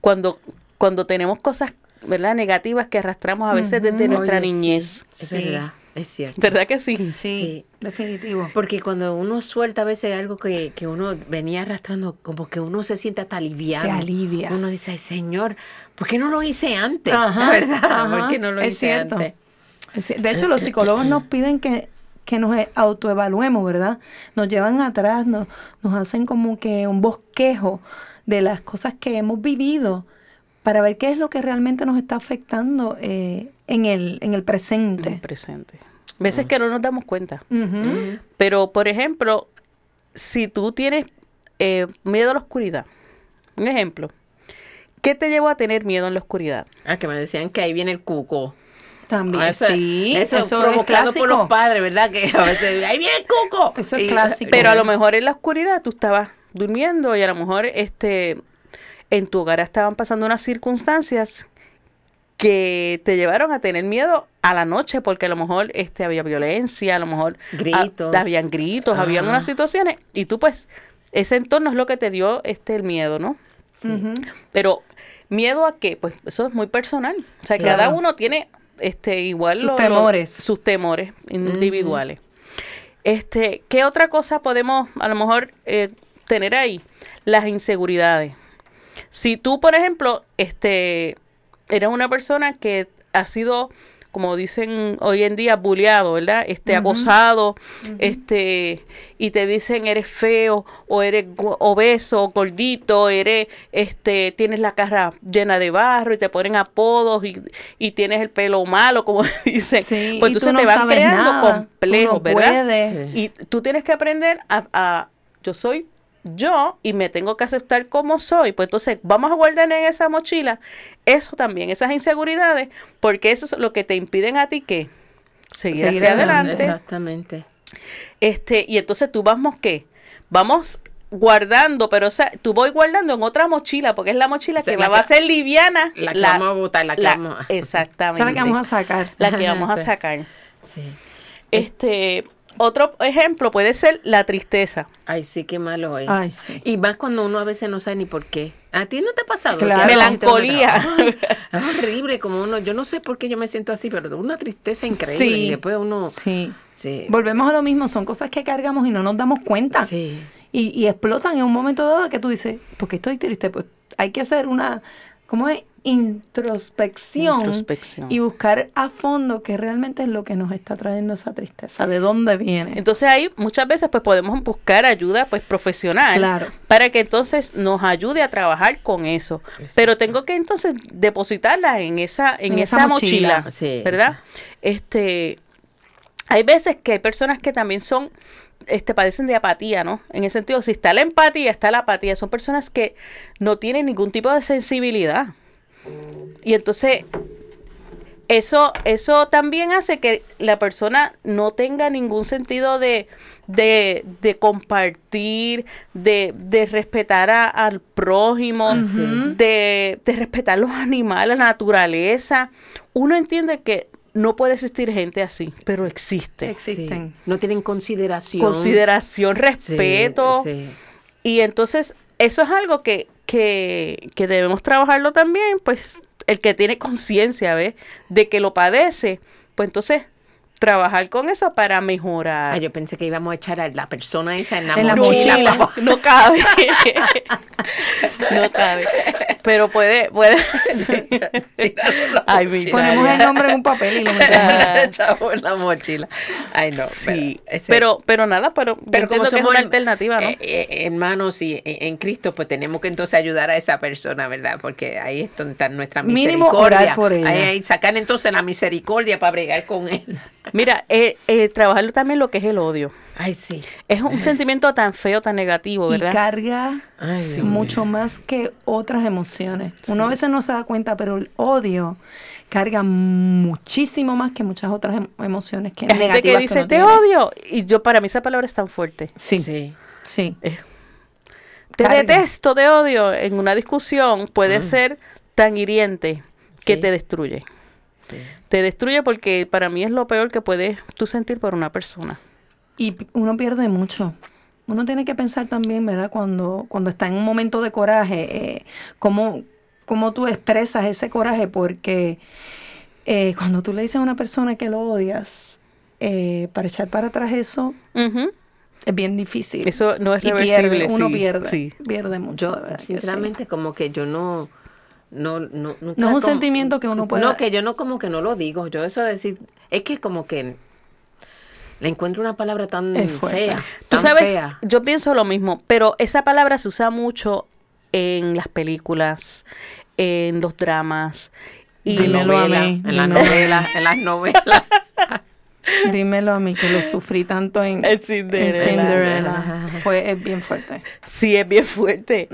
Cuando, cuando tenemos cosas, ¿verdad? Negativas que arrastramos a veces desde nuestra Oye, sí, niñez. Es Sí. verdad, es cierto. ¿Verdad que sí? Sí, Sí. definitivo. Porque cuando uno suelta a veces algo que, que uno venía arrastrando, como que uno se siente hasta aliviado. Te alivias. Uno dice, "Ay, Señor, ¿por qué no lo hice antes? Ajá, ¿Verdad? ajá, ¿Por qué no lo es hice cierto. antes? Es De hecho, los psicólogos nos piden que, que nos autoevaluemos, ¿verdad? Nos llevan atrás, nos, nos hacen como que un bosquejo de las cosas que hemos vivido para ver qué es lo que realmente nos está afectando eh, en, el, en el En presente. el presente. Veces que no nos damos cuenta. Ujú. Pero, por ejemplo, si tú tienes eh, miedo a la oscuridad, un ejemplo, ¿qué te llevó a tener miedo en la oscuridad? Ah, que me decían que ahí viene el cuco. También, Ah, eso, sí, eso, eso, es provocado clásico. por los padres, ¿verdad? Que a veces, ahí viene el cuco. Eso es Y- clásico. Pero a lo mejor en la oscuridad tú estabas durmiendo y a lo mejor este en tu hogar estaban pasando unas circunstancias que te llevaron a tener miedo a la noche porque a lo mejor este había violencia, a lo mejor ah, Gritos. habían gritos, habían unas situaciones y tú pues ese entorno es lo que te dio este el miedo, ¿no? Ujú. Pero miedo a qué? Pues eso es muy personal. O sea, Claro. cada uno tiene este igual Sus lo- lo- temores. sus temores individuales. Este, ¿qué otra cosa podemos a lo mejor eh, tener ahí? Las inseguridades. Si tú, por ejemplo, este, eres una persona que ha sido, como dicen hoy en día, bulleado, ¿verdad? Este, acosado, este, y te dicen eres feo, o eres obeso, gordito, eres, este, tienes la cara llena de barro y te ponen apodos y, y tienes el pelo malo, como dicen. Sí, pues y tú entonces no te van sabes creando nada, tú complejos, no ¿verdad? puedes. Y tú tienes que aprender a, a- yo soy yo y me tengo que aceptar como soy. Pues entonces vamos a guardar en esa mochila eso también, esas inseguridades, porque eso es lo que te impiden a ti que seguir, Seguir hacia adelante. Exactamente. Este, y entonces tú vamos qué? Vamos guardando, pero o sea, tú voy guardando en otra mochila, porque es la mochila que la la va a ser liviana. La que vamos a botar, la que la- vamos a... Exactamente. Esa es la que vamos a sacar. La que vamos a sacar. Sí. Este, otro ejemplo puede ser la tristeza. Ay, sí, qué malo es. Ay, sí. Y más cuando uno a veces no sabe ni por qué. ¿A ti no te ha pasado? Claro. Melancolía. Ay, Es horrible como uno, yo no sé por qué yo me siento así, pero una tristeza increíble. Sí. Y después uno... Sí. Sí. Volvemos a lo mismo, son cosas que cargamos y no nos damos cuenta. Sí. Y, y explotan en un momento dado que tú dices, ¿por qué estoy triste? Pues hay que hacer una, ¿cómo es? Introspección. Introspección. Y buscar a fondo qué realmente es lo que nos está trayendo esa tristeza, de dónde viene. Entonces ahí muchas veces pues podemos buscar ayuda pues profesional Claro. para que entonces nos ayude a trabajar con eso. Pero tengo que entonces depositarla en esa en, En esa, esa mochila, mochila. Sí, ¿verdad? Este hay veces que hay personas que también son este padecen de apatía, ¿no? En el sentido si está la empatía, está la apatía, son personas que no tienen ningún tipo de sensibilidad. Y entonces Eso, eso también hace que la persona no tenga ningún sentido de, de, de compartir, de, de respetar a- al prójimo, de, de respetar los animales, la naturaleza. Uno entiende que no puede existir gente así, pero existe. Existen. Sí. No tienen consideración. Consideración, Sí, respeto. sí. Y entonces, eso es algo que, que, que debemos trabajarlo también, pues el que tiene conciencia, ¿ves? De que lo padece, pues entonces trabajar con eso para mejorar. Ah, yo pensé que íbamos a echar a la persona esa en la En la mochila. mochila. vamos. no cabe. no cabe. Pero puede, puede. Ay, mi Ponemos el nombre en un papel y lo metemos. Echamos en la mochila. Ay, no. Sí, ese- pero, pero nada, pero, yo Pero como que es una alternativa, ¿no? eh, eh, hermanos y en, en Cristo, pues tenemos que entonces ayudar a esa persona, ¿verdad? Porque ahí es donde está nuestra Mínimo misericordia. orar por ella. Ahí, ahí sacar entonces la misericordia para bregar con él. Mira, eh, eh, trabajar también lo que es el odio. Ay, sí. Es un sentimiento tan feo, tan negativo, Y ¿verdad? carga Ay, Dios mucho más que otras emociones. Uno a veces no se da cuenta, pero el odio carga muchísimo más que muchas otras em- emociones que Hay gente negativas que dice, te tiene". odio. Y yo, para mí esa palabra es tan fuerte. Sí, Sí. sí. Te Carga. detesto, te odio. En una discusión puede ser tan hiriente que Sí. te destruye. Sí. Te destruye porque para mí es lo peor que puedes tú sentir por una persona. Y uno pierde mucho. Uno tiene que pensar también, ¿verdad? Cuando, cuando está en un momento de coraje, eh, cómo, cómo tú expresas ese coraje, porque eh, cuando tú le dices a una persona que lo odias, eh, para echar para atrás eso es bien difícil. Eso no es Y reversible. pierde, uno sí, pierde, sí. pierde mucho. Yo, de verdad sinceramente, como que yo no. No, no, nunca No es un como- sentimiento que uno pueda- No, que yo no como que no lo digo. Yo eso de decir, es que como que le encuentro una palabra tan fea. Tú tan sabes, fea. yo pienso lo mismo, pero esa palabra se usa mucho en las películas, en los dramas. Y En Dímelo a novela, mí, en las novelas, en las novelas. Dímelo a mí, que lo sufrí tanto en, En en Cinderella. Fue es bien fuerte. Sí, es bien fuerte.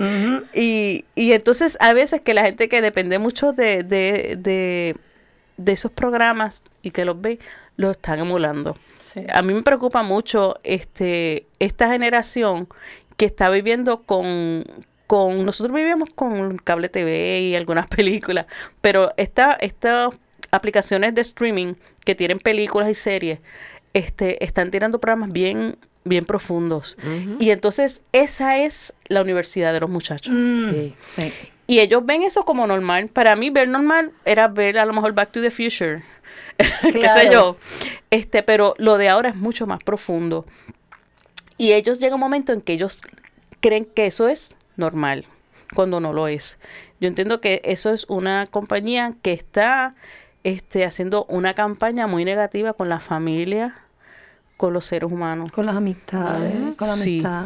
Y, y entonces a veces que la gente que depende mucho de, de, de, de esos programas y que los ve, los están emulando. Sí. A mí me preocupa mucho este esta generación que está viviendo con, con nosotros vivíamos con cable TV y algunas películas, pero esta, estas aplicaciones de streaming que tienen películas y series este, están tirando programas bien, bien profundos. Y entonces esa es la universidad de los muchachos. Mm, Sí. sí. Y ellos ven eso como normal. Para mí ver normal era ver a lo mejor Back to the Future, qué sé yo. Este, pero lo de ahora es mucho más profundo. Y ellos llega un momento en que ellos creen que eso es normal, cuando no lo es. Yo entiendo que eso es una compañía que está este, haciendo una campaña muy negativa con la familia, con los seres humanos. Con las amistades, con la Sí. amistad.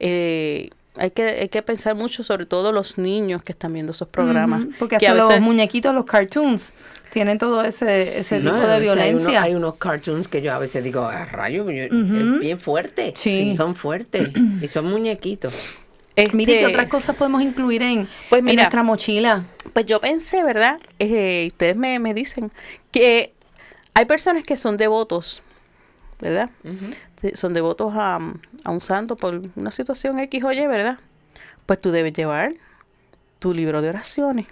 Eh, hay, que, hay que pensar mucho, sobre todo los niños que están viendo esos programas. Ujú, Porque que hasta a los veces- muñequitos, los cartoons, tienen todo ese, ese tipo de veces Hay, uno- violencia. hay unos cartoons que yo a veces digo, a rayo, yo- Ujú. es bien fuerte. Sí. Son fuertes y son muñequitos. Mire, ¿qué Este, otras cosas podemos incluir en, Pues en nuestra mochila? Pues yo pensé, ¿verdad? Eh, ustedes me, me dicen que hay personas que son devotos, ¿verdad? Son devotos a, a un santo por una situación X o Y, ¿verdad? Pues tú debes llevar tu libro de oraciones.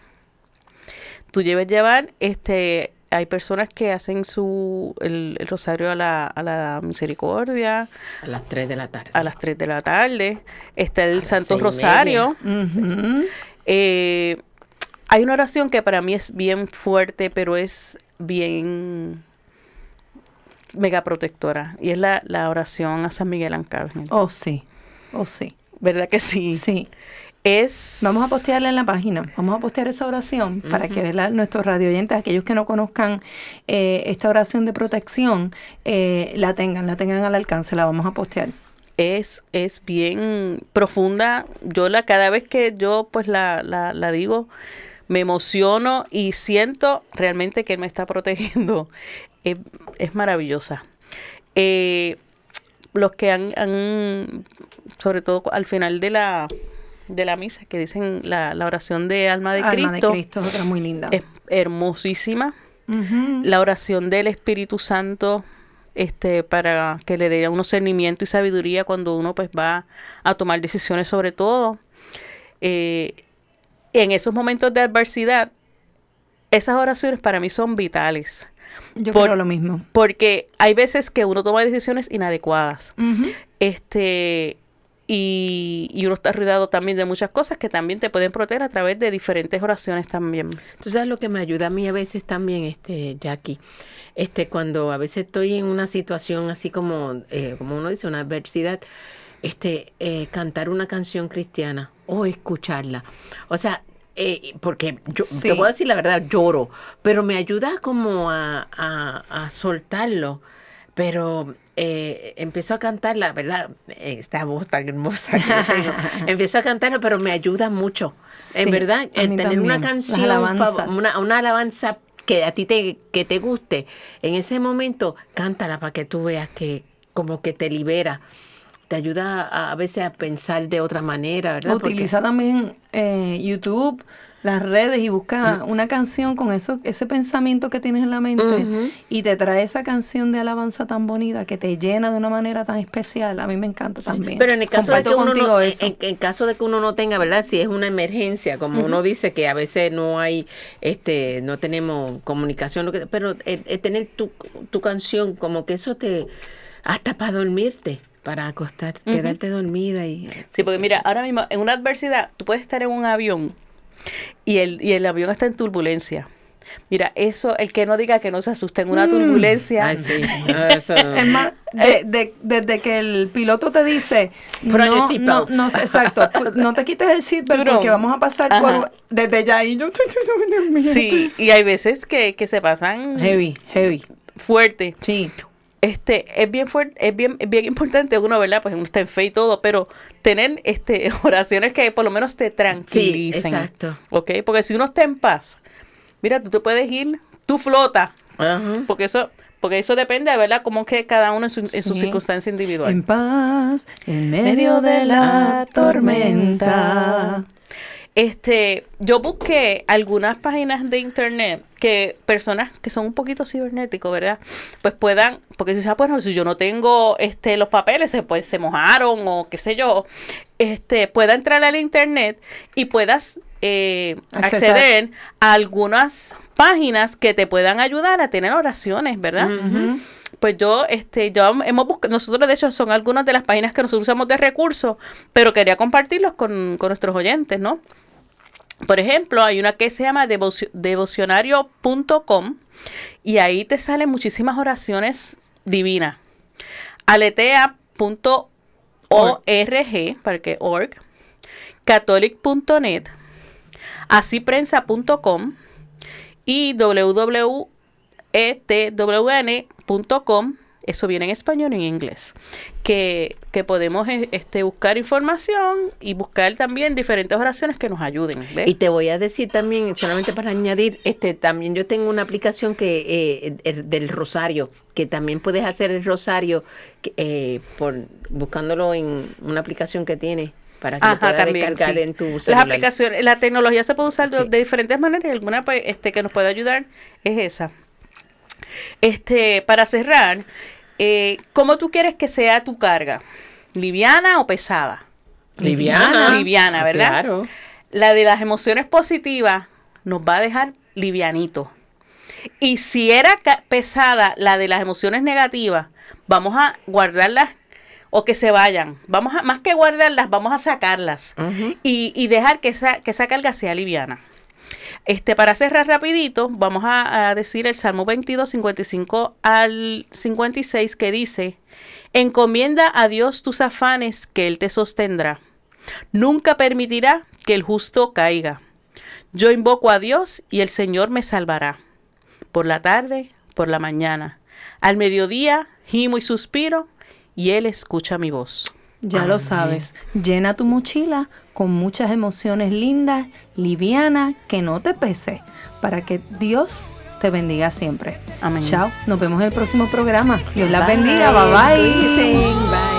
Tú debes llevar, este, hay personas que hacen su el, el rosario a la, a la misericordia A las 3 de la tarde. a las 3 de la tarde. Está el Santo Rosario. Eh, hay una oración que para mí es bien fuerte, pero es bien mega protectora. Y es la, la oración a San Miguel Arcángel. Oh, sí. Oh, sí. ¿Verdad que sí? Sí. Es... Vamos a postearla en la página. Vamos a postear esa oración para que ¿verdad? nuestros radio oyentes, aquellos que no conozcan eh, esta oración de protección, eh, la tengan, la tengan al alcance. La vamos a postear. es, es bien profunda. Yo la cada vez que yo pues la, la, la digo, me emociono y siento realmente que él me está protegiendo. Es, es maravillosa. Eh, los que han, han, sobre todo al final de la, de la misa, que dicen la, la oración de alma de Alma Cristo, de Cristo es otra muy linda. es hermosísima. La oración del Espíritu Santo este para que le dé uno cernimiento y sabiduría cuando uno pues va a tomar decisiones sobre todo Eh, en esos momentos de adversidad esas oraciones para mí son vitales Yo Por- creo lo mismo. porque hay veces que uno toma decisiones inadecuadas este y, y uno está rodeado también de muchas cosas que también te pueden proteger a través de diferentes oraciones también. Tú sabes lo que me ayuda a mí a veces también, este, Jackie, este, cuando a veces estoy en una situación así como, eh, como uno dice, una adversidad, este, eh, cantar una canción cristiana o escucharla. O sea, eh, porque yo Sí. te voy a decir la verdad, lloro, pero me ayuda como a, a, a soltarlo. Pero eh, empezó a cantarla, ¿verdad? Esta voz tan hermosa que tengo. Empezó a cantarla, pero me ayuda mucho. Sí, en verdad, eh, tener una también. Canción, una, una alabanza que a ti te, que te guste, en ese momento, cántala para que tú veas que como que te libera. Te ayuda a, a veces a pensar de otra manera, ¿verdad? Porque- Utiliza también eh, YouTube, las redes y busca una canción con eso, ese pensamiento que tienes en la mente y te trae esa canción de alabanza tan bonita que te llena de una manera tan especial. A mí me encanta también. Pero en el caso de que uno no, en, eso. en- en caso de que uno no tenga, ¿verdad? Si es una emergencia, como uno dice que a veces no hay, este, no tenemos comunicación, lo que- pero el, el tener tu, tu canción, como que eso te, hasta para dormirte, para acostar, quedarte dormida y Sí, porque mira, ahora mismo en una adversidad, tú puedes estar en un avión y el, y el avión está en turbulencia. Mira, eso, el que no diga que no se asuste en una turbulencia, Ay, sí, no, eso no. Es más, de- de- desde que el piloto te dice, no, no, no, exacto, no te quites el seatbelt porque vamos a pasar por, desde ya y yo, sí, y hay veces que, que se pasan Heavy, heavy, fuerte. sí. Este, es bien fuerte, es bien, es bien importante uno, ¿verdad? Pues uno está en fe y todo, pero tener este oraciones que por lo menos te tranquilicen. exacto. ¿Ok? Porque si uno está en paz, mira, tú te puedes ir, tú flota, porque eso, porque eso depende, ¿verdad? Como que cada uno en su, en su Sí. circunstancia individual. En paz, en medio de la tormenta. Este, yo busqué algunas páginas de internet que personas que son un poquito cibernéticos, ¿verdad? Pues puedan, porque si ah, bueno, si yo no tengo este los papeles, se, pues se mojaron o qué sé yo, este, pueda entrar al internet y puedas eh, acceder a algunas páginas que te puedan ayudar a tener oraciones, ¿verdad? Pues yo, este, yo hemos buscado, nosotros de hecho son algunas de las páginas que nosotros usamos de recursos, pero quería compartirlos con, con nuestros oyentes, ¿no? Por ejemplo, hay una que se llama devocio- devocionario.com y ahí te salen muchísimas oraciones divinas. Aletea.org, para que org, catholic.net, asiprensa.com y www.etwn.com, eso viene en español y en inglés, que, que podemos eh, este, buscar información y buscar también diferentes oraciones que nos ayuden. Y te voy a decir también, solamente para añadir, este también yo tengo una aplicación que eh, el- del rosario, que también puedes hacer el rosario eh, por buscándolo en una aplicación que tiene para que Ajá, también, descargar en tu Las celular. aplicaciones, la tecnología se puede usar de diferentes maneras y alguna pues, este, que nos puede ayudar es esa. Este, para cerrar, eh, ¿cómo tú quieres que sea tu carga? ¿Liviana o pesada? Liviana. Liviana, ¿verdad? Claro. La de las emociones positivas nos va a dejar livianito. Y si era pesada la de las emociones negativas, vamos a guardarlas o que se vayan. Vamos a, más que guardarlas, vamos a sacarlas y dejar que esa, que esa carga sea liviana. Este, para cerrar rapidito, vamos a, a decir el Salmo 22, 55 al 56 que dice, encomienda a Dios tus afanes que Él te sostendrá. Nunca permitirá que el justo caiga. Yo invoco a Dios y el Señor me salvará. Por la tarde, por la mañana. Al mediodía, gimo y suspiro y Él escucha mi voz. Ya lo sabes, llena tu mochila con muchas emociones lindas, livianas, que no te pese, para que Dios te bendiga siempre. Amén. Chao, nos vemos en el próximo programa. Dios las Bye. bendiga, bye bye. Cuídense.